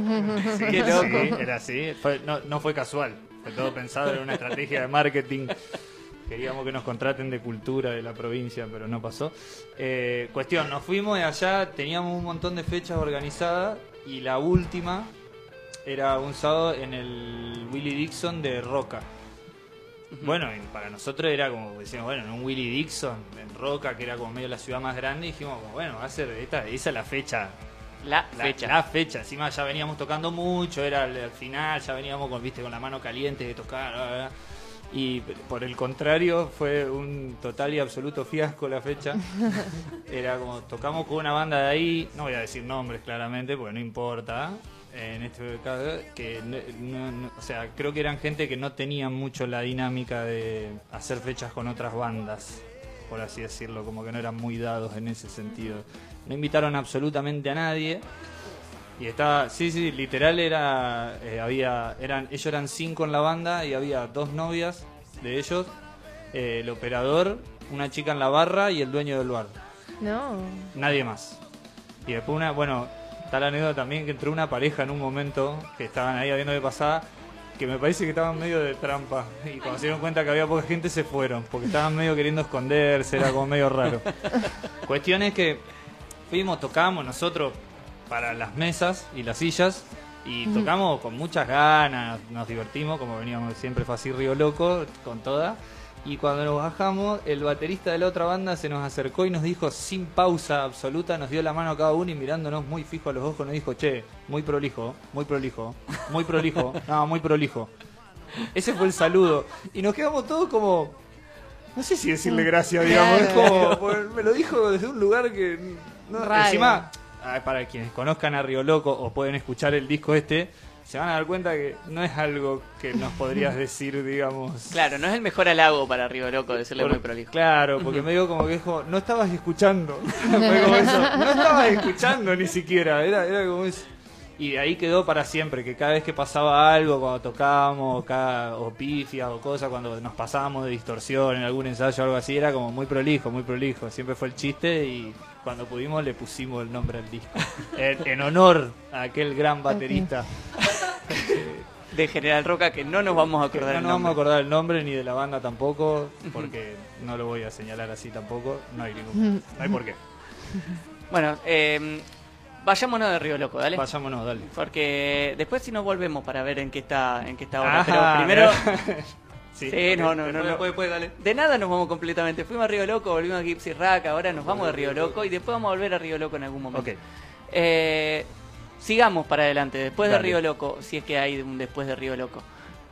sí, Qué loco. sí, era así. Fue- no, no fue casual. Fue todo pensado en una estrategia de marketing. Queríamos que nos contraten de cultura de la provincia, pero no pasó. Eh, cuestión, nos fuimos y allá teníamos un montón de fechas organizadas y la última era un sábado en el Willie Dixon de Roca. Bueno, y para nosotros era como, decíamos, bueno, en un Willie Dixon, en Roca, que era como medio la ciudad más grande, dijimos, como, bueno, va a ser esta, esa es la fecha. La La fecha. La fecha, encima ya veníamos tocando mucho, era al, al final, ya veníamos con, viste, con la mano caliente de tocar, bla, bla, bla. y por el contrario fue un total y absoluto fiasco la fecha. Era como, tocamos con una banda de ahí, no voy a decir nombres claramente, porque no importa, en este caso, que no- o sea, creo que eran gente que no tenían mucho la dinámica de hacer fechas con otras bandas, por así decirlo, como que no eran muy dados en ese sentido. No invitaron absolutamente a nadie. Y estaba, sí, sí, literal era, eh, había, eran, ellos eran cinco en la banda y había dos novias de ellos, eh, el operador, una chica en la barra y el dueño del bar. No. Nadie más. Y después una, bueno, está la anécdota también que entró una pareja en un momento que estaban ahí viendo de pasada, que me parece que estaban medio de trampa. Y cuando se dieron cuenta que había poca gente se fueron, porque estaban medio queriendo esconderse, era como medio raro. Cuestión es que fuimos, tocamos nosotros para las mesas y las sillas. Y tocamos con muchas ganas, nos divertimos, como veníamos siempre fue así Río Loco, con toda. Y cuando nos bajamos, el baterista de la otra banda se nos acercó y nos dijo sin pausa absoluta, nos dio la mano a cada uno y mirándonos muy fijo a los ojos nos dijo, che, muy prolijo, muy prolijo, muy prolijo, no, muy prolijo. Ese fue el saludo. Y nos quedamos todos como, no sé si decirle gracias, digamos, es como, pues, me lo dijo desde un lugar que... No, encima, ah, para quienes conozcan a Río Loco o pueden escuchar el disco este, se van a dar cuenta que no es algo que nos podrías decir, digamos... Claro, no es el mejor halago para Río Loco decirle Por- muy prolijo. Claro, porque me digo como que como, no estabas escuchando. Fue como eso, no estabas escuchando ni siquiera. Era, era como eso. Y de ahí quedó para siempre, que cada vez que pasaba algo, cuando tocábamos, cada, o pifias o cosas, cuando nos pasábamos de distorsión en algún ensayo o algo así, era como muy prolijo, muy prolijo. Siempre fue el chiste y cuando pudimos le pusimos el nombre al disco. en, en honor a aquel gran baterista. De General Roca que no nos vamos a acordar no el nos vamos a acordar el nombre ni de la banda tampoco, porque no lo voy a señalar así tampoco. No hay ningún, no hay por qué. Bueno, eh, vayámonos de Río Loco, dale. Vayámonos, dale. Porque después si no volvemos para ver en qué está, en qué está ahora. Ajá, Pero primero. Sí, no, no, no, Después, no. después, después, dale. De nada nos vamos completamente. Fuimos a Río Loco, volvimos a Gypsy Rack, ahora nos vamos de Río Loco y después vamos a volver a Río Loco en algún momento. Ok. Eh, sigamos para adelante, después de. Río Loco, si es que hay un después de Río Loco.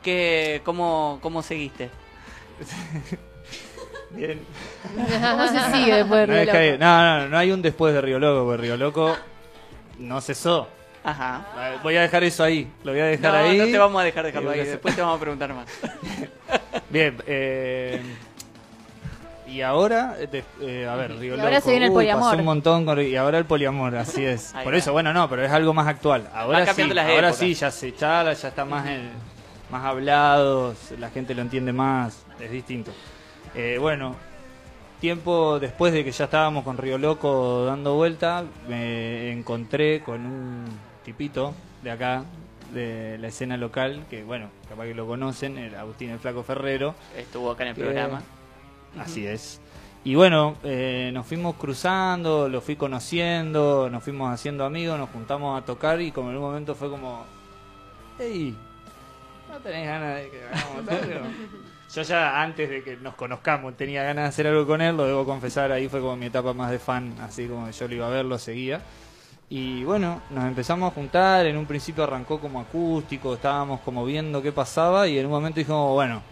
¿Qué, cómo, ¿Cómo seguiste? Bien. ¿Cómo se sigue después de No, Río es que hay- Loco? no, no, no hay un después de Río Loco, porque Río Loco no cesó. Ajá. Eh, Voy a dejar eso ahí, lo voy a dejar no, ahí. no te vamos a dejar dejarlo ahí, después te vamos a preguntar más. Bien, eh, y ahora, eh, de- eh, a ver, Río Y ahora Loco, se viene el poliamor. pasó un montón con- y ahora el poliamor, así es. Ahí Por va. eso, bueno, no, pero es algo más actual. Ahora sí, cambiando las ahora épocas. sí, ya se charla, ya está más en- más hablado, la gente lo entiende más, es distinto. Eh, bueno, tiempo después de que ya estábamos con Río Loco dando vuelta, me encontré con un tipito de acá, de la escena local, que bueno, capaz que lo conocen, el Agustín el Flaco Ferrero. Estuvo acá en el que- programa. Así es. Y bueno, eh, nos fuimos cruzando, lo fui conociendo, nos fuimos haciendo amigos, nos juntamos a tocar y como en un momento fue como, hey, ¿no tenés ganas de que hagamos algo? Yo ya antes de que nos conozcamos tenía ganas de hacer algo con él, lo debo confesar, ahí fue como mi etapa más de fan, así como yo lo iba a ver, lo seguía. Y bueno, nos empezamos a juntar, en un principio arrancó como acústico, estábamos como viendo qué pasaba y en un momento dijimos, bueno,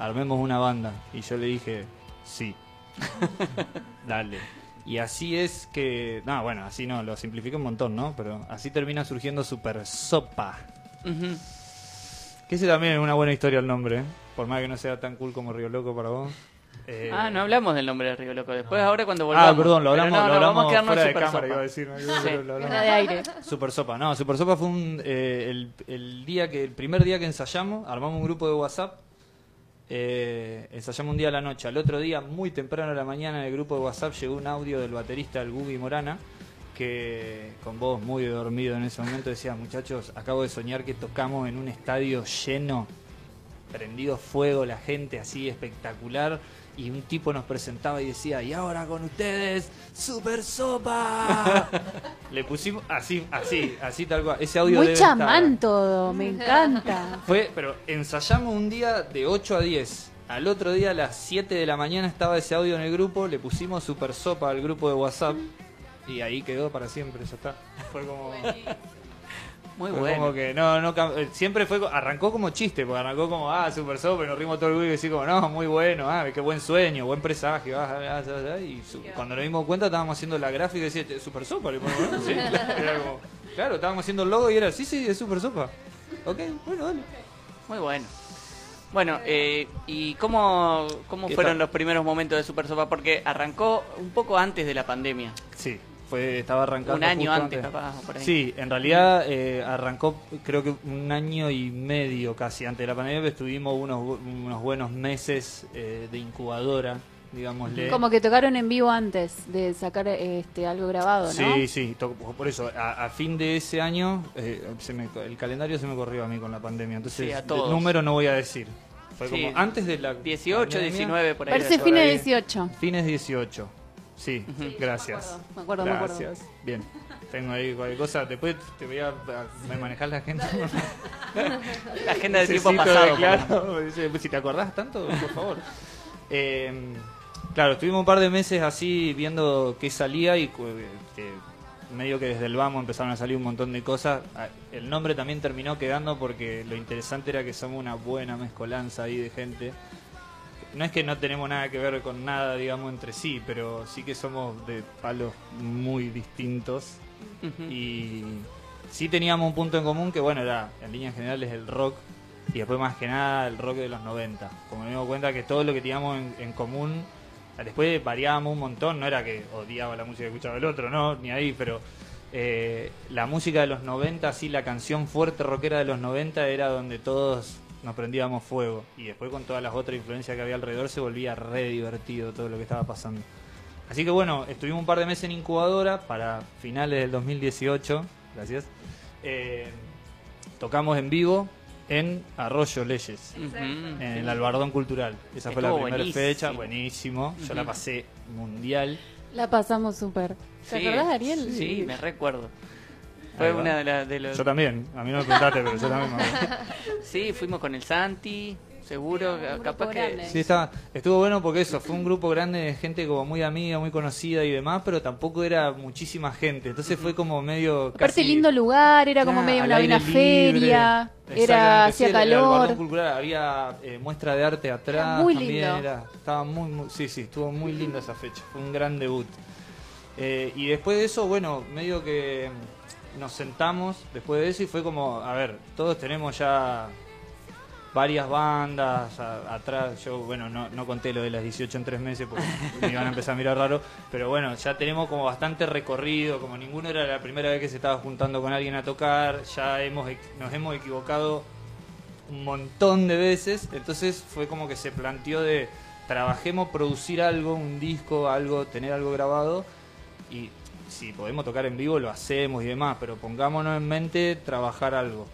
armemos una banda. Y yo le dije, sí, dale. Y así es que, no, bueno, así no, lo simplifico un montón, ¿no? Pero así termina surgiendo Super Sopa. Que ese también es una buena historia el nombre, ¿eh? por más que no sea tan cool como Río Loco para vos. Eh, Ah, no hablamos del nombre de Río Loco. Después, ahora cuando volvamos. Ah, perdón, lo hablamos, no, lo no, hablamos vamos a quedarnos fuera de cámara, Sopa. iba a decir. ¿no? Sí. Lo hablamos. Fuera de aire. Super Sopa, no, Super Sopa fue un, eh, el, el día que, el primer día que ensayamos, armamos un grupo de WhatsApp, eh, ensayamos un día a la noche, al otro día, muy temprano a la mañana, en el grupo de WhatsApp llegó un audio del baterista, el Gubi Morana, que con voz muy dormido en ese momento decía, muchachos, acabo de soñar que tocamos en un estadio lleno, prendido fuego, la gente así espectacular. Y un tipo nos presentaba y decía, y ahora con ustedes, Super Sopa. Le pusimos así, así, así tal cual. Ese audio Muy chamán todo, me encanta. Fue, pero ensayamos un día de 8 a 10. Al otro día a las 7 de la mañana estaba ese audio en el grupo, le pusimos Super Sopa al grupo de WhatsApp y ahí quedó para siempre, ya está. Fue como Muy fue bueno. como que no no eh, siempre fue arrancó como chiste, porque arrancó como ah, Super Sopa y nos rimos todo el grupo y así como no, muy bueno, ah, qué buen sueño, buen presagio, ah, ah, ah, ah, y su- cuando nos dimos cuenta estábamos haciendo la gráfica y decía "Este, Super Sopa, le ponemos, ¿no? Sí, era como, claro, estábamos haciendo el logo y era sí, sí, es Super Sopa. Ok, bueno, dale. Muy bueno. Bueno, eh, ¿y cómo, cómo ¿Qué fueron los primeros momentos de Super Sopa? Porque arrancó un poco antes de la pandemia. Sí, fue, estaba arrancando. Un año justo antes, capaz, o por ahí. Sí, en realidad eh, arrancó creo que un año y medio casi antes de la pandemia, pero estuvimos unos, unos buenos meses eh, de incubadora, digámosle. Como que tocaron en vivo antes de sacar este algo grabado, ¿no? Sí, sí, to- por eso, a, a fin de ese año, eh, se me- el calendario se me corrió a mí con la pandemia, entonces Sí, a el número no voy a decir. Fue Sí. como antes de la 18, pandemia, 19, por ahí. Parece fines de ahí. 18. Fines 18. Sí, gracias. me acuerdo, me acuerdo. Gracias. Bien. Tengo ahí cualquier cosa. Después te voy a, manejar la agenda. La agenda de tiempo pasado. Claro. Dice, Si te acordás tanto, por favor. Eh, claro, estuvimos un par de meses así viendo qué salía y cu- este, medio que desde el vamos empezaron a salir un montón de cosas. Ah, El nombre también terminó quedando porque lo interesante era que somos una buena mezcolanza ahí de gente. No es que no tenemos nada que ver con nada, digamos, entre sí, pero sí que somos de palos muy distintos. Y sí teníamos un punto en común que, bueno, era en líneas generales el rock y después más que nada el rock de los 90. Como me dimos cuenta que todo lo que teníamos en, en común, después variábamos un montón, no era que odiaba la música que escuchaba el otro, no, ni ahí, pero eh, la música de los 90, así la canción fuerte rockera de los 90 era donde todos nos prendíamos fuego. Y después con todas las otras influencias que había alrededor se volvía re divertido todo lo que estaba pasando. Así que bueno, estuvimos un par de meses en incubadora para finales del 2018, gracias. Eh, tocamos en vivo en Arroyo Leyes, en el Albardón Cultural. Esa fue la primera buenísimo. fecha, buenísimo. Yo la pasé mundial. La pasamos súper. ¿Te Sí, acordás, Ariel? Sí, me recuerdo. Fue una de, las de los... Yo también, a mí no me preguntaste, pero yo también me. Sí, fuimos con el Santi, seguro, capaz que... Sí, está, estuvo bueno porque eso, fue un grupo grande de gente como muy amiga, muy conocida y demás, pero tampoco era muchísima gente. Entonces fue como medio... Aparte, casi- lindo lugar, era como medio una, una feria, era sí, hacía el- el Albardón calor. Cultural, había eh, muestra de arte atrás. muy también lindo. era- estaba muy, muy- sí, sí, estuvo muy linda esa fecha. Fue un gran debut. Eh, y después de eso, bueno, medio que nos sentamos después de eso y fue como, a ver, todos tenemos ya varias bandas a- atrás. Yo, bueno, no, no conté lo de las 18 en tres meses porque me iban a empezar a mirar raro. Pero bueno, ya tenemos como bastante recorrido. Como ninguno era la primera vez que se estaba juntando con alguien a tocar, ya hemos, nos hemos equivocado un montón de veces. Entonces fue como que se planteó de trabajemos producir algo, un disco, algo, tener algo grabado. Y si podemos tocar en vivo, lo hacemos y demás. Pero pongámonos en mente trabajar algo.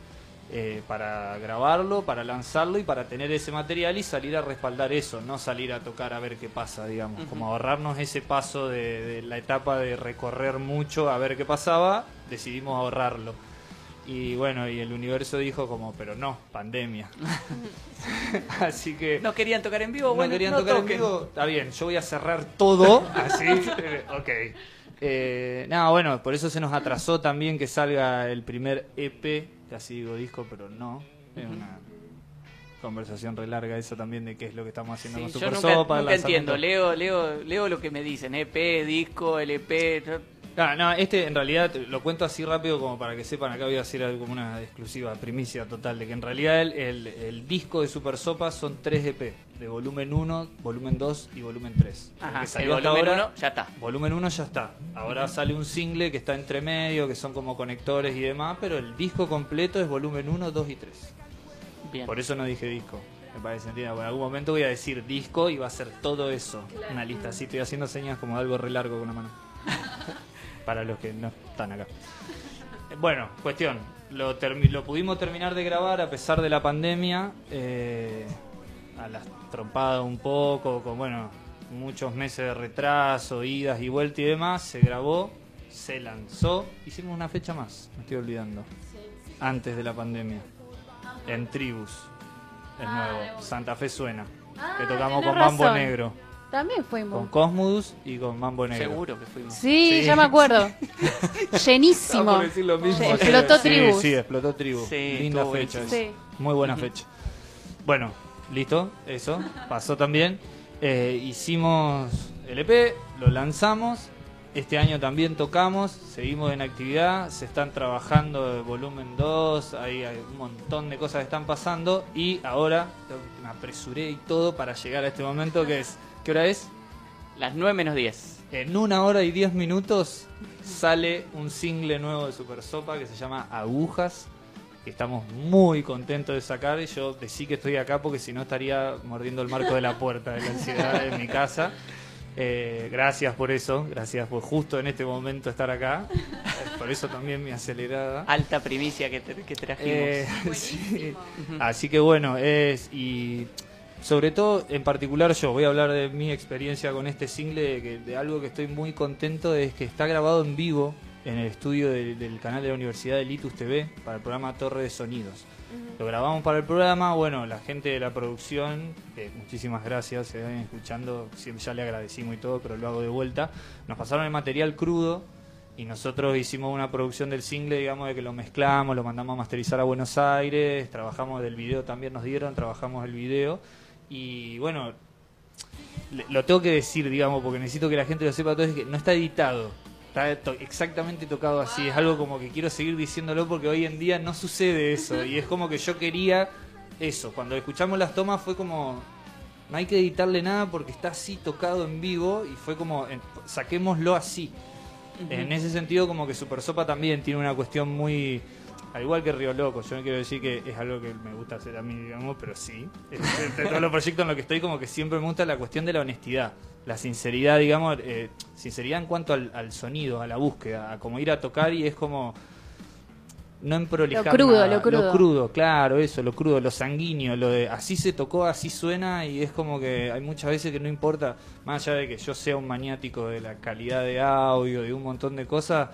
eh, para grabarlo, para lanzarlo y para tener ese material y salir a respaldar eso, no salir a tocar a ver qué pasa, digamos, como ahorrarnos ese paso de, de la etapa de recorrer mucho a ver qué pasaba, decidimos ahorrarlo. Y bueno, y el universo dijo como, pero no, pandemia. Así que... No querían tocar en vivo, No bueno, querían no tocar en vivo, está bien, yo voy a cerrar todo, así, eh, ok. Eh, no, bueno, por eso se nos atrasó también que salga el primer EP, casi digo disco, pero no, es una conversación re larga eso también de qué es lo que estamos haciendo Sí, con yo Super nunca, Sopa, nunca entiendo, leo, leo, leo lo que me dicen, EP, disco, LP, yo- Ah, no, este en realidad lo cuento así rápido como para que sepan, acá voy a hacer algo como una exclusiva, primicia total, de que en realidad el, el- el disco de Super Sopa son 3 EP, de volumen 1, volumen 2 y volumen 3. Ajá, que salió volumen ahora, uno ya está. Volumen 1 ya está. Ahora sale un single que está entre medio, que son como conectores y demás, pero el disco completo es volumen 1, 2 y 3. Bien. Por eso no dije disco. Me parece, en algún momento voy a decir disco y va a ser todo eso. Una lista así, estoy haciendo señas como de algo re largo con la mano. Para los que no están acá. Eh, Bueno, cuestión. Lo, pudimos terminar de grabar a pesar de la pandemia. eh, a las trompadas un poco, con bueno, muchos meses de retraso, idas y vueltas y demás. Se grabó, se lanzó. Hicimos una fecha más, me estoy olvidando. Antes de la pandemia. En Tribus. El nuevo. Santa Fe suena. que tocamos con Mambo. Negro. También fuimos. Con Cosmodus y con Mambo Negro. Seguro que fuimos. Sí, ya me acuerdo. Llenísimo. Estaba por decir lo mismo. Explotó Sí, tribus. Sí, explotó tribu. Sí, Linda fecha. Muy buena fecha. Bueno, listo, eso. Pasó también. Eh, hicimos el EP, lo lanzamos. Este año también tocamos, seguimos en actividad, se están trabajando el volumen 2, hay, hay un montón de cosas que están pasando y ahora me apresuré y todo para llegar a este momento que es, ¿qué hora es? Las 9 menos 10. En una hora y diez minutos sale un single nuevo de Super Sopa que se llama Agujas, que estamos muy contentos de sacar. Y yo decí que estoy acá porque si no estaría mordiendo el marco de la puerta de la ansiedad en mi casa. Eh, gracias por eso, gracias por justo en este momento estar acá. Por eso también mi acelerada. Alta primicia que, te- que trajimos. Eh, sí. Así que bueno, es y sobre todo en particular yo voy a hablar de mi experiencia con este single, de, que- de algo que estoy muy contento es que está grabado en vivo en el estudio del, del canal de la Universidad de Litus TV para el programa Torre de Sonidos. Lo grabamos para el programa, bueno, la gente de la producción, muchísimas gracias, se ven escuchando, siempre ya le agradecimos y todo, pero lo hago de vuelta. Nos pasaron el material crudo y nosotros hicimos una producción del single, digamos, de que lo mezclamos, lo mandamos a masterizar a Buenos Aires, trabajamos del video, también nos dieron, trabajamos el video y bueno, lo tengo que decir, digamos, porque necesito que la gente lo sepa todo, es que no está editado. Está to- exactamente tocado así. Es algo como que quiero seguir diciéndolo porque hoy en día no sucede eso. Y es como que yo quería eso. Cuando escuchamos las tomas fue como. No hay que editarle nada porque está así tocado en vivo. Y fue como. en- saquémoslo así. En ese sentido, como que Super Sopa también tiene una cuestión muy. Al igual que Río Loco, yo no quiero decir que es algo que me gusta hacer a mí, digamos, pero sí. De todos los proyectos en los que estoy, como que siempre me gusta la cuestión de la honestidad. La sinceridad, digamos, eh, sinceridad en cuanto al, al sonido, a la búsqueda, a como ir a tocar y es como. No en Lo crudo, nada. lo crudo. Lo crudo, claro, eso, lo crudo, lo sanguíneo, lo de así se tocó, así suena y es como que hay muchas veces que no importa, más allá de que yo sea un maniático de la calidad de audio, de un montón de cosas,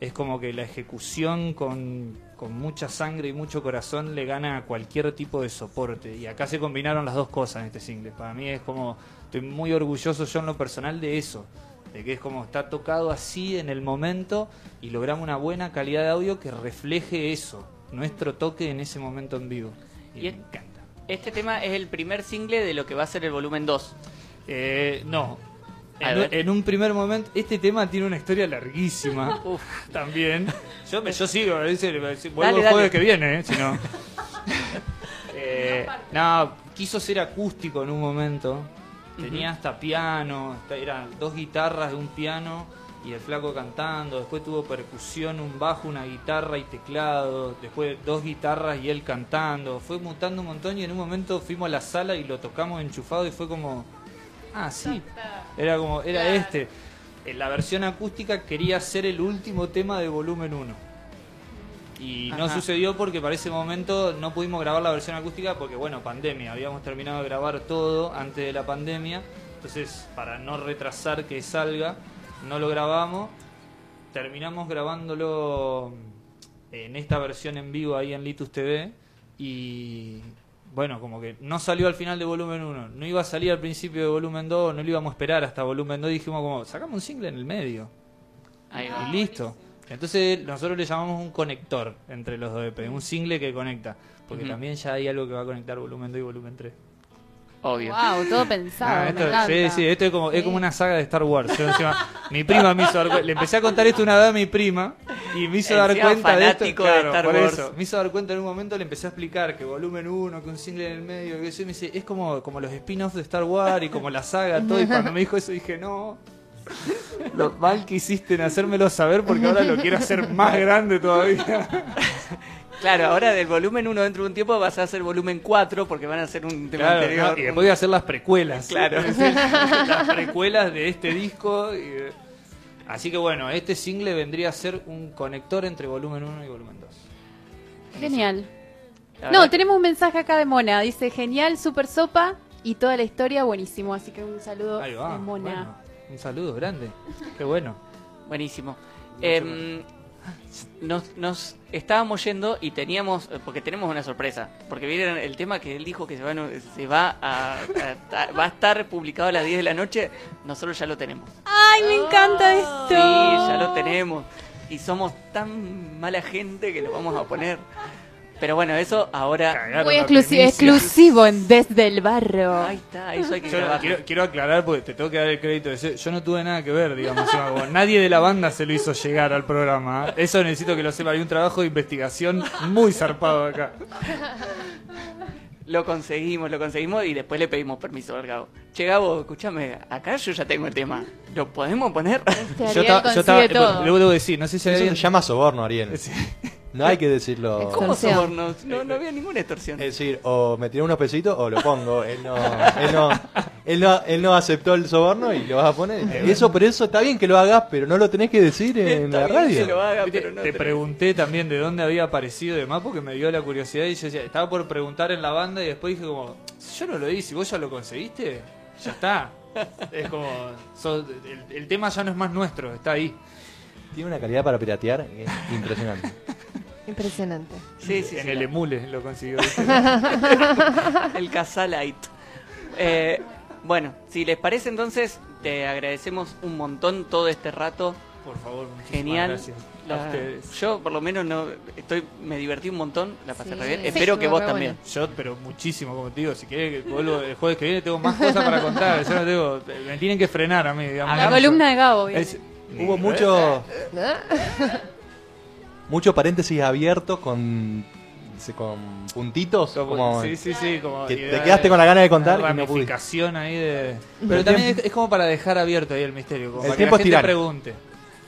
es como que la ejecución con, con mucha sangre y mucho corazón le gana a cualquier tipo de soporte. Y acá se combinaron las dos cosas en este single. Para mí es como, estoy muy orgulloso yo en lo personal de eso. De que es como está tocado así en el momento y logramos una buena calidad de audio que refleje eso, nuestro toque en ese momento en vivo. Y, Y me encanta. Este tema es el primer single de lo que va a ser el volumen 2. Eh, no. En, un primer momento, este tema tiene una historia larguísima. también. Yo, me- yo sigo, decir, vuelvo Dale, el dale. jueves que viene, eh, si no. Eh, no, quiso ser acústico en un momento. Tenía hasta piano, hasta- eran dos guitarras de un piano y el flaco cantando. Después tuvo percusión, un bajo, una guitarra y teclado. Después dos guitarras y él cantando. Fue mutando un montón y en un momento fuimos a la sala y lo tocamos enchufado y fue como, ah, sí. Era como, era este. En la versión acústica quería ser el último tema de volumen 1. Y no Ajá. sucedió porque para ese momento no pudimos grabar la versión acústica porque, bueno, pandemia. Habíamos terminado de grabar todo antes de la pandemia. Entonces, para no retrasar que salga, no lo grabamos. Terminamos grabándolo en esta versión en vivo ahí en Litus TV. Y bueno, como que no salió al final de volumen 1. No iba a salir al principio de volumen 2, no lo íbamos a esperar hasta volumen 2. Dijimos como, sacamos un single en el medio. Ahí va. Y listo. Entonces nosotros le llamamos un conector entre los dos EP, un single que conecta. Porque también ya hay algo que va a conectar volumen 2 y volumen 3. Obvio. Wow, todo pensado. Ah, esto, encanta. sí, sí, esto es como, es como una saga de Star Wars. Yo encima- mi prima me hizo dar cu- Le empecé a contar esto una vez a mi prima y me hizo dar cuenta de esto. de claro, Star por Wars. eso. Me hizo dar cuenta en un momento, le empecé a explicar que volumen 1, que un single en el medio, que eso, y me dice, es como, como los spin-offs de Star Wars y como la saga, todo. Y cuando me dijo eso dije, no. Lo mal que hiciste en hacérmelo saber porque ahora lo quiero hacer más grande todavía. Claro, ahora del volumen 1 dentro de un tiempo vas a hacer volumen 4 porque van a hacer un tema Claro, anterior. ¿no? Y después voy a hacer las precuelas. Claro. Las precuelas de este disco. y Así que bueno, este single vendría a ser un conector entre volumen 1 y volumen 2. Genial. No, tenemos un mensaje acá de Mona. Dice, genial, super sopa y toda la historia buenísimo. Así que un saludo va. de Mona. bueno, un saludo grande. Qué bueno. Buenísimo. Em, nos, nos estábamos yendo y teníamos, eh, porque tenemos una sorpresa, porque vieron el tema que él dijo que se va, a se va a, a- a- va a estar publicado a las 10 de la noche, nosotros ya lo tenemos. Ay, me encanta esto. Sí, ya lo tenemos. Y somos tan mala gente que lo vamos a poner. Pero bueno, eso ahora... Muy exclusivo, exclusivo en Desde el Barro. Ahí está, eso hay que Yo quiero, quiero aclarar porque te tengo que dar el crédito. de Yo no tuve nada que ver, digamos. nadie de la banda se lo hizo llegar al programa. ¿eh? Eso necesito que lo sepa. Hay un trabajo de investigación muy zarpado acá. Lo conseguimos, lo conseguimos y después le pedimos permiso al Gabo. Che, Gabo, escúchame, acá yo ya tengo el tema. ¿Lo podemos poner? Yo, ta- yo estaba, luego debo decir, no sé si Eso alguien- se llama soborno, Ariel. No hay que decirlo. ¿Cómo sobornos? No, no había ninguna extorsión. Es decir, o me tiré unos pesitos o lo pongo. Él no, él no, él no, él no aceptó el soborno y lo vas a poner. Y eso, por eso está bien que lo hagas, pero no lo tenés que decir en Está la bien radio. que lo haga, pero no te te- pregunté también de dónde había aparecido y demás porque me dio la curiosidad y yo decía, estaba por preguntar en la banda y después dije como, si yo no lo hice, vos ya lo conseguiste, ya está. Es como, so- el, el tema ya no es más nuestro, está ahí. Tiene una calidad para piratear es impresionante. Impresionante. Sí, sí, en sí. el emule lo consiguió. el Casalite. Eh, bueno, si les parece entonces, te agradecemos un montón todo este rato. Por favor, muchísimas Genial. gracias a La- ustedes. yo por lo menos no estoy me divertí un montón, la pasé Sí. re bien. Sí, Espero que vos también. Yo, pero muchísimo, como te digo, si querés que vuelvo el jueves que viene, tengo más cosas para contar. Yo no tengo, me tienen que frenar a mí, digamos. La columna de Gabo. Es- hubo mucho, mucho paréntesis abiertos con, con puntitos. Como, sí, sí, sí. Como que y te quedaste con la gana de contar una y no pudiste. ramificación ahí de. Pero también es, es como para dejar abierto ahí el misterio. Como El para tiempo que es la gente pregunte.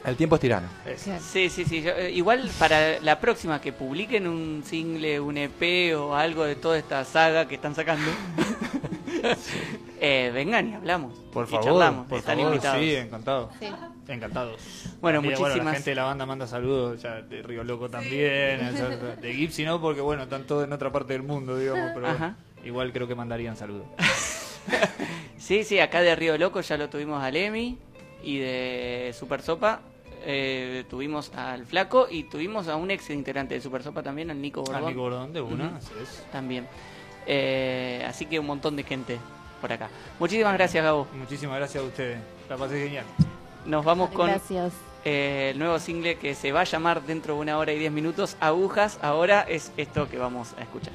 El tiempo es tirano. Sí, sí, sí. yo- eh, igual para la próxima que publiquen un single, un EP o algo de toda esta saga que están sacando, eh, vengan y hablamos. Por y favor, charlamos. por Están favor, invitados. sí, encantado. Sí. Encantados. Bueno, También, la muchísimas- gente de la banda manda saludos, ya de Río Loco también, de Gipsy no, porque bueno, están todos en otra parte del mundo, digamos, pero bueno, igual creo que mandarían saludos. Sí, sí, acá de Río Loco ya lo tuvimos al Emi y de Super Sopa eh, tuvimos al Flaco y tuvimos a un ex integrante de Super Sopa también, al Nico Bordón. Al Nico Bordón, de una, así es. También. Eh, así que un montón de gente por acá. Muchísimas gracias, Gabo. Muchísimas gracias a ustedes, la pasé genial. Nos vamos con Gracias. eh, el nuevo single que se va a llamar dentro de una hora y diez minutos, Agujas. Ahora es esto que vamos a escuchar.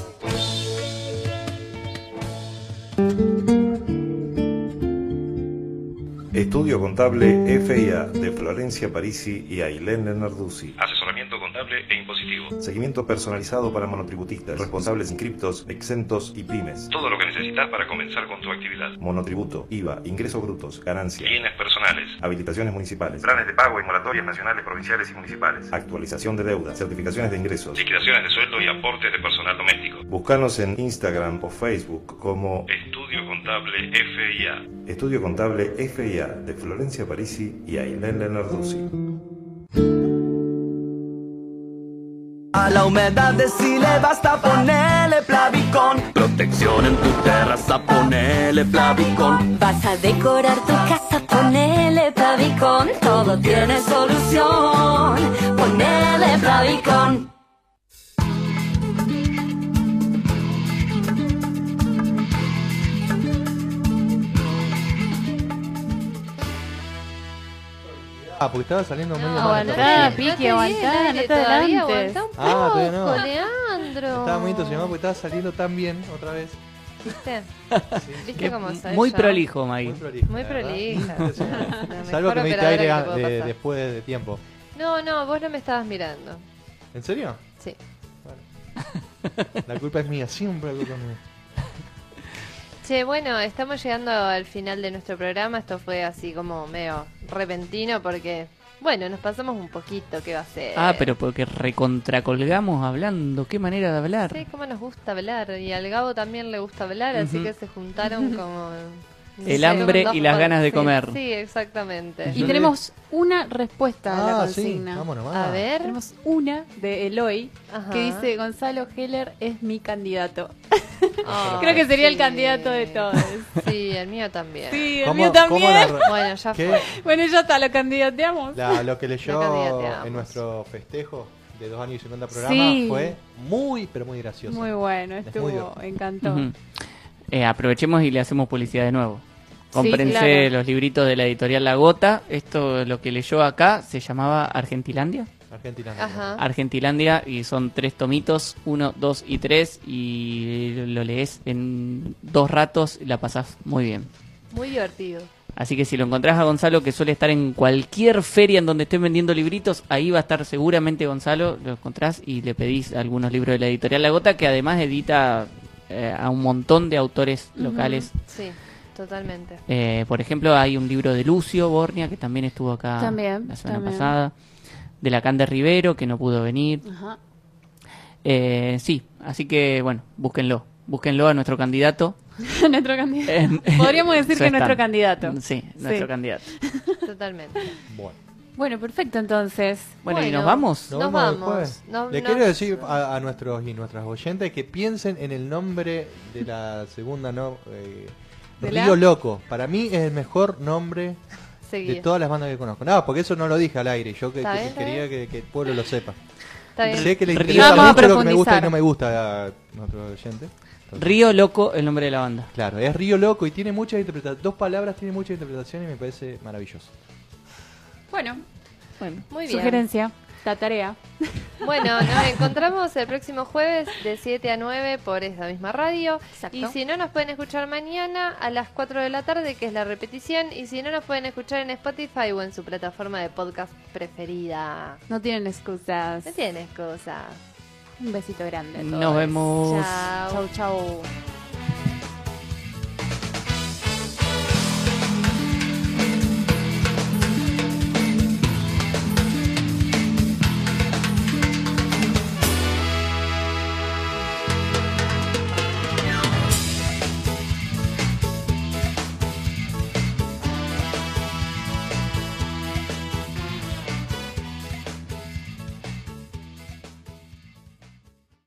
Contable FIA de Florencia Parisi y Ailén Lenarduzzi. Asesoramiento contable e impositivo. Seguimiento personalizado para monotributistas, responsables inscriptos, exentos y pymes. Todo lo que necesitas para comenzar con tu actividad. Monotributo, IVA, ingresos brutos, ganancias, Bienes personales. habilitaciones municipales, Planes de pago y moratorias nacionales, provinciales y municipales. actualización de deuda, certificaciones de ingresos. Liquidaciones de sueldo y aportes de personal doméstico. Buscanos en Instagram o Facebook como Estudio Contable FIA. Estudio Contable FIA de Florencia Parisi y Ailén Lenarduzzi. A la humedad decile basta ponerle Plavicón. Protección en tu terraza, ponele Plavicón. Vas a decorar tu casa, ponele Plavicón. Todo tiene solución. Ponele Plavicón. Ah, porque estaba saliendo medio mal. aguantá, Piqui, No aguantá, no te adelantes. aguantá un Ah, todavía no. Leandro. Estaba muy entusiasmado porque estaba saliendo tan bien otra vez. ¿Viste? ¿Viste Qué- cómo soy muy yo? prolijo, Maggie. Muy prolijo. Muy prolija. Salvo que me diste aire a- de- después de tiempo. No, no, vos no me estabas mirando. ¿En serio? Sí. La culpa es mía, siempre la culpa es mía. Che, bueno, estamos llegando al final de nuestro programa. Esto fue así como medio repentino porque, bueno, nos pasamos un poquito. ¿Qué va a ser? Ah, pero porque recontracolgamos hablando. Qué manera de hablar. Sí, cómo nos gusta hablar. Y al Gabo también le gusta hablar, así que se juntaron como... El hambre y las ganas de comer. Sí, exactamente. Y tenemos una respuesta a la Ah, sí, consigna. vamos nomás. A ver. Tenemos una de Eloy Ajá. que dice Gonzalo Heller es mi candidato. Ay, Creo que sería el candidato de todos. Sí, el mío también. Sí, el ¿Cómo- mío cómo también. la- Bueno, ya ¿Qué? fue. Bueno, ya está, lo candidateamos. La- lo que leyó en nuestro festejo de dos años y 50 programas Sí. fue muy, pero muy gracioso. Muy bueno, Es muy estuvo, divertido. encantó. Ujú. Eh, aprovechemos y le hacemos publicidad de nuevo. Sí, Cómprense claro. los libritos de la editorial La Gota. Esto, lo que leyó acá, se llamaba Argentilandia. Argentina. Ajá. Argentilandia y son tres tomitos, uno, dos y tres y lo lees en dos ratos y la pasás muy bien. Muy divertido. Así que si lo encontrás a Gonzalo, que suele estar en cualquier feria en donde estén vendiendo libritos, ahí va a estar seguramente Gonzalo, lo encontrás y le pedís algunos libros de la editorial La Gota, que además edita eh, a un montón de autores locales. Sí, totalmente. Eh, por ejemplo, hay un libro de Lucio Bornia, que también estuvo acá También, la semana también. pasada, de Lacan de Rivero, que no pudo venir. Ajá. Eh, sí, así que bueno, búsquenlo. Búsquenlo a nuestro candidato. nuestro candidato. En- Podríamos decir que nuestro candidato. Sí, nuestro Sí. candidato. Totalmente. Bueno. Bueno, perfecto entonces. Bueno, ¿y nos vamos? Nos vamos. Le no- quiero decir a, a nuestros y nuestras oyentes que piensen en el nombre de la segunda no, eh, ¿De la? Río Loco. Para mí es el mejor nombre de todas las bandas que conozco. No, porque eso no lo dije al aire. Yo que, quería que, que el pueblo lo sepa. Está bien. Sé que le Río- interesa mucho lo que me gusta y no me gusta a nuestro oyente. Entonces, Río Loco, el nombre de la banda. Claro, es Río Loco y tiene muchas interpretaciones. Dos palabras tiene muchas interpretaciones y me parece maravilloso. Bueno, Bueno. Muy bien. sugerencia, la tarea. Bueno, nos encontramos el próximo jueves de 7 a 9 por esta misma radio. Exacto. Y si no, nos pueden escuchar mañana a las 4 de la tarde, que es la repetición. Y si no, nos pueden escuchar en Spotify o en su plataforma de podcast preferida. No tienen excusas. No tienes cosas. Un besito grande a todos. Nos vemos. Chao. Chau, chau.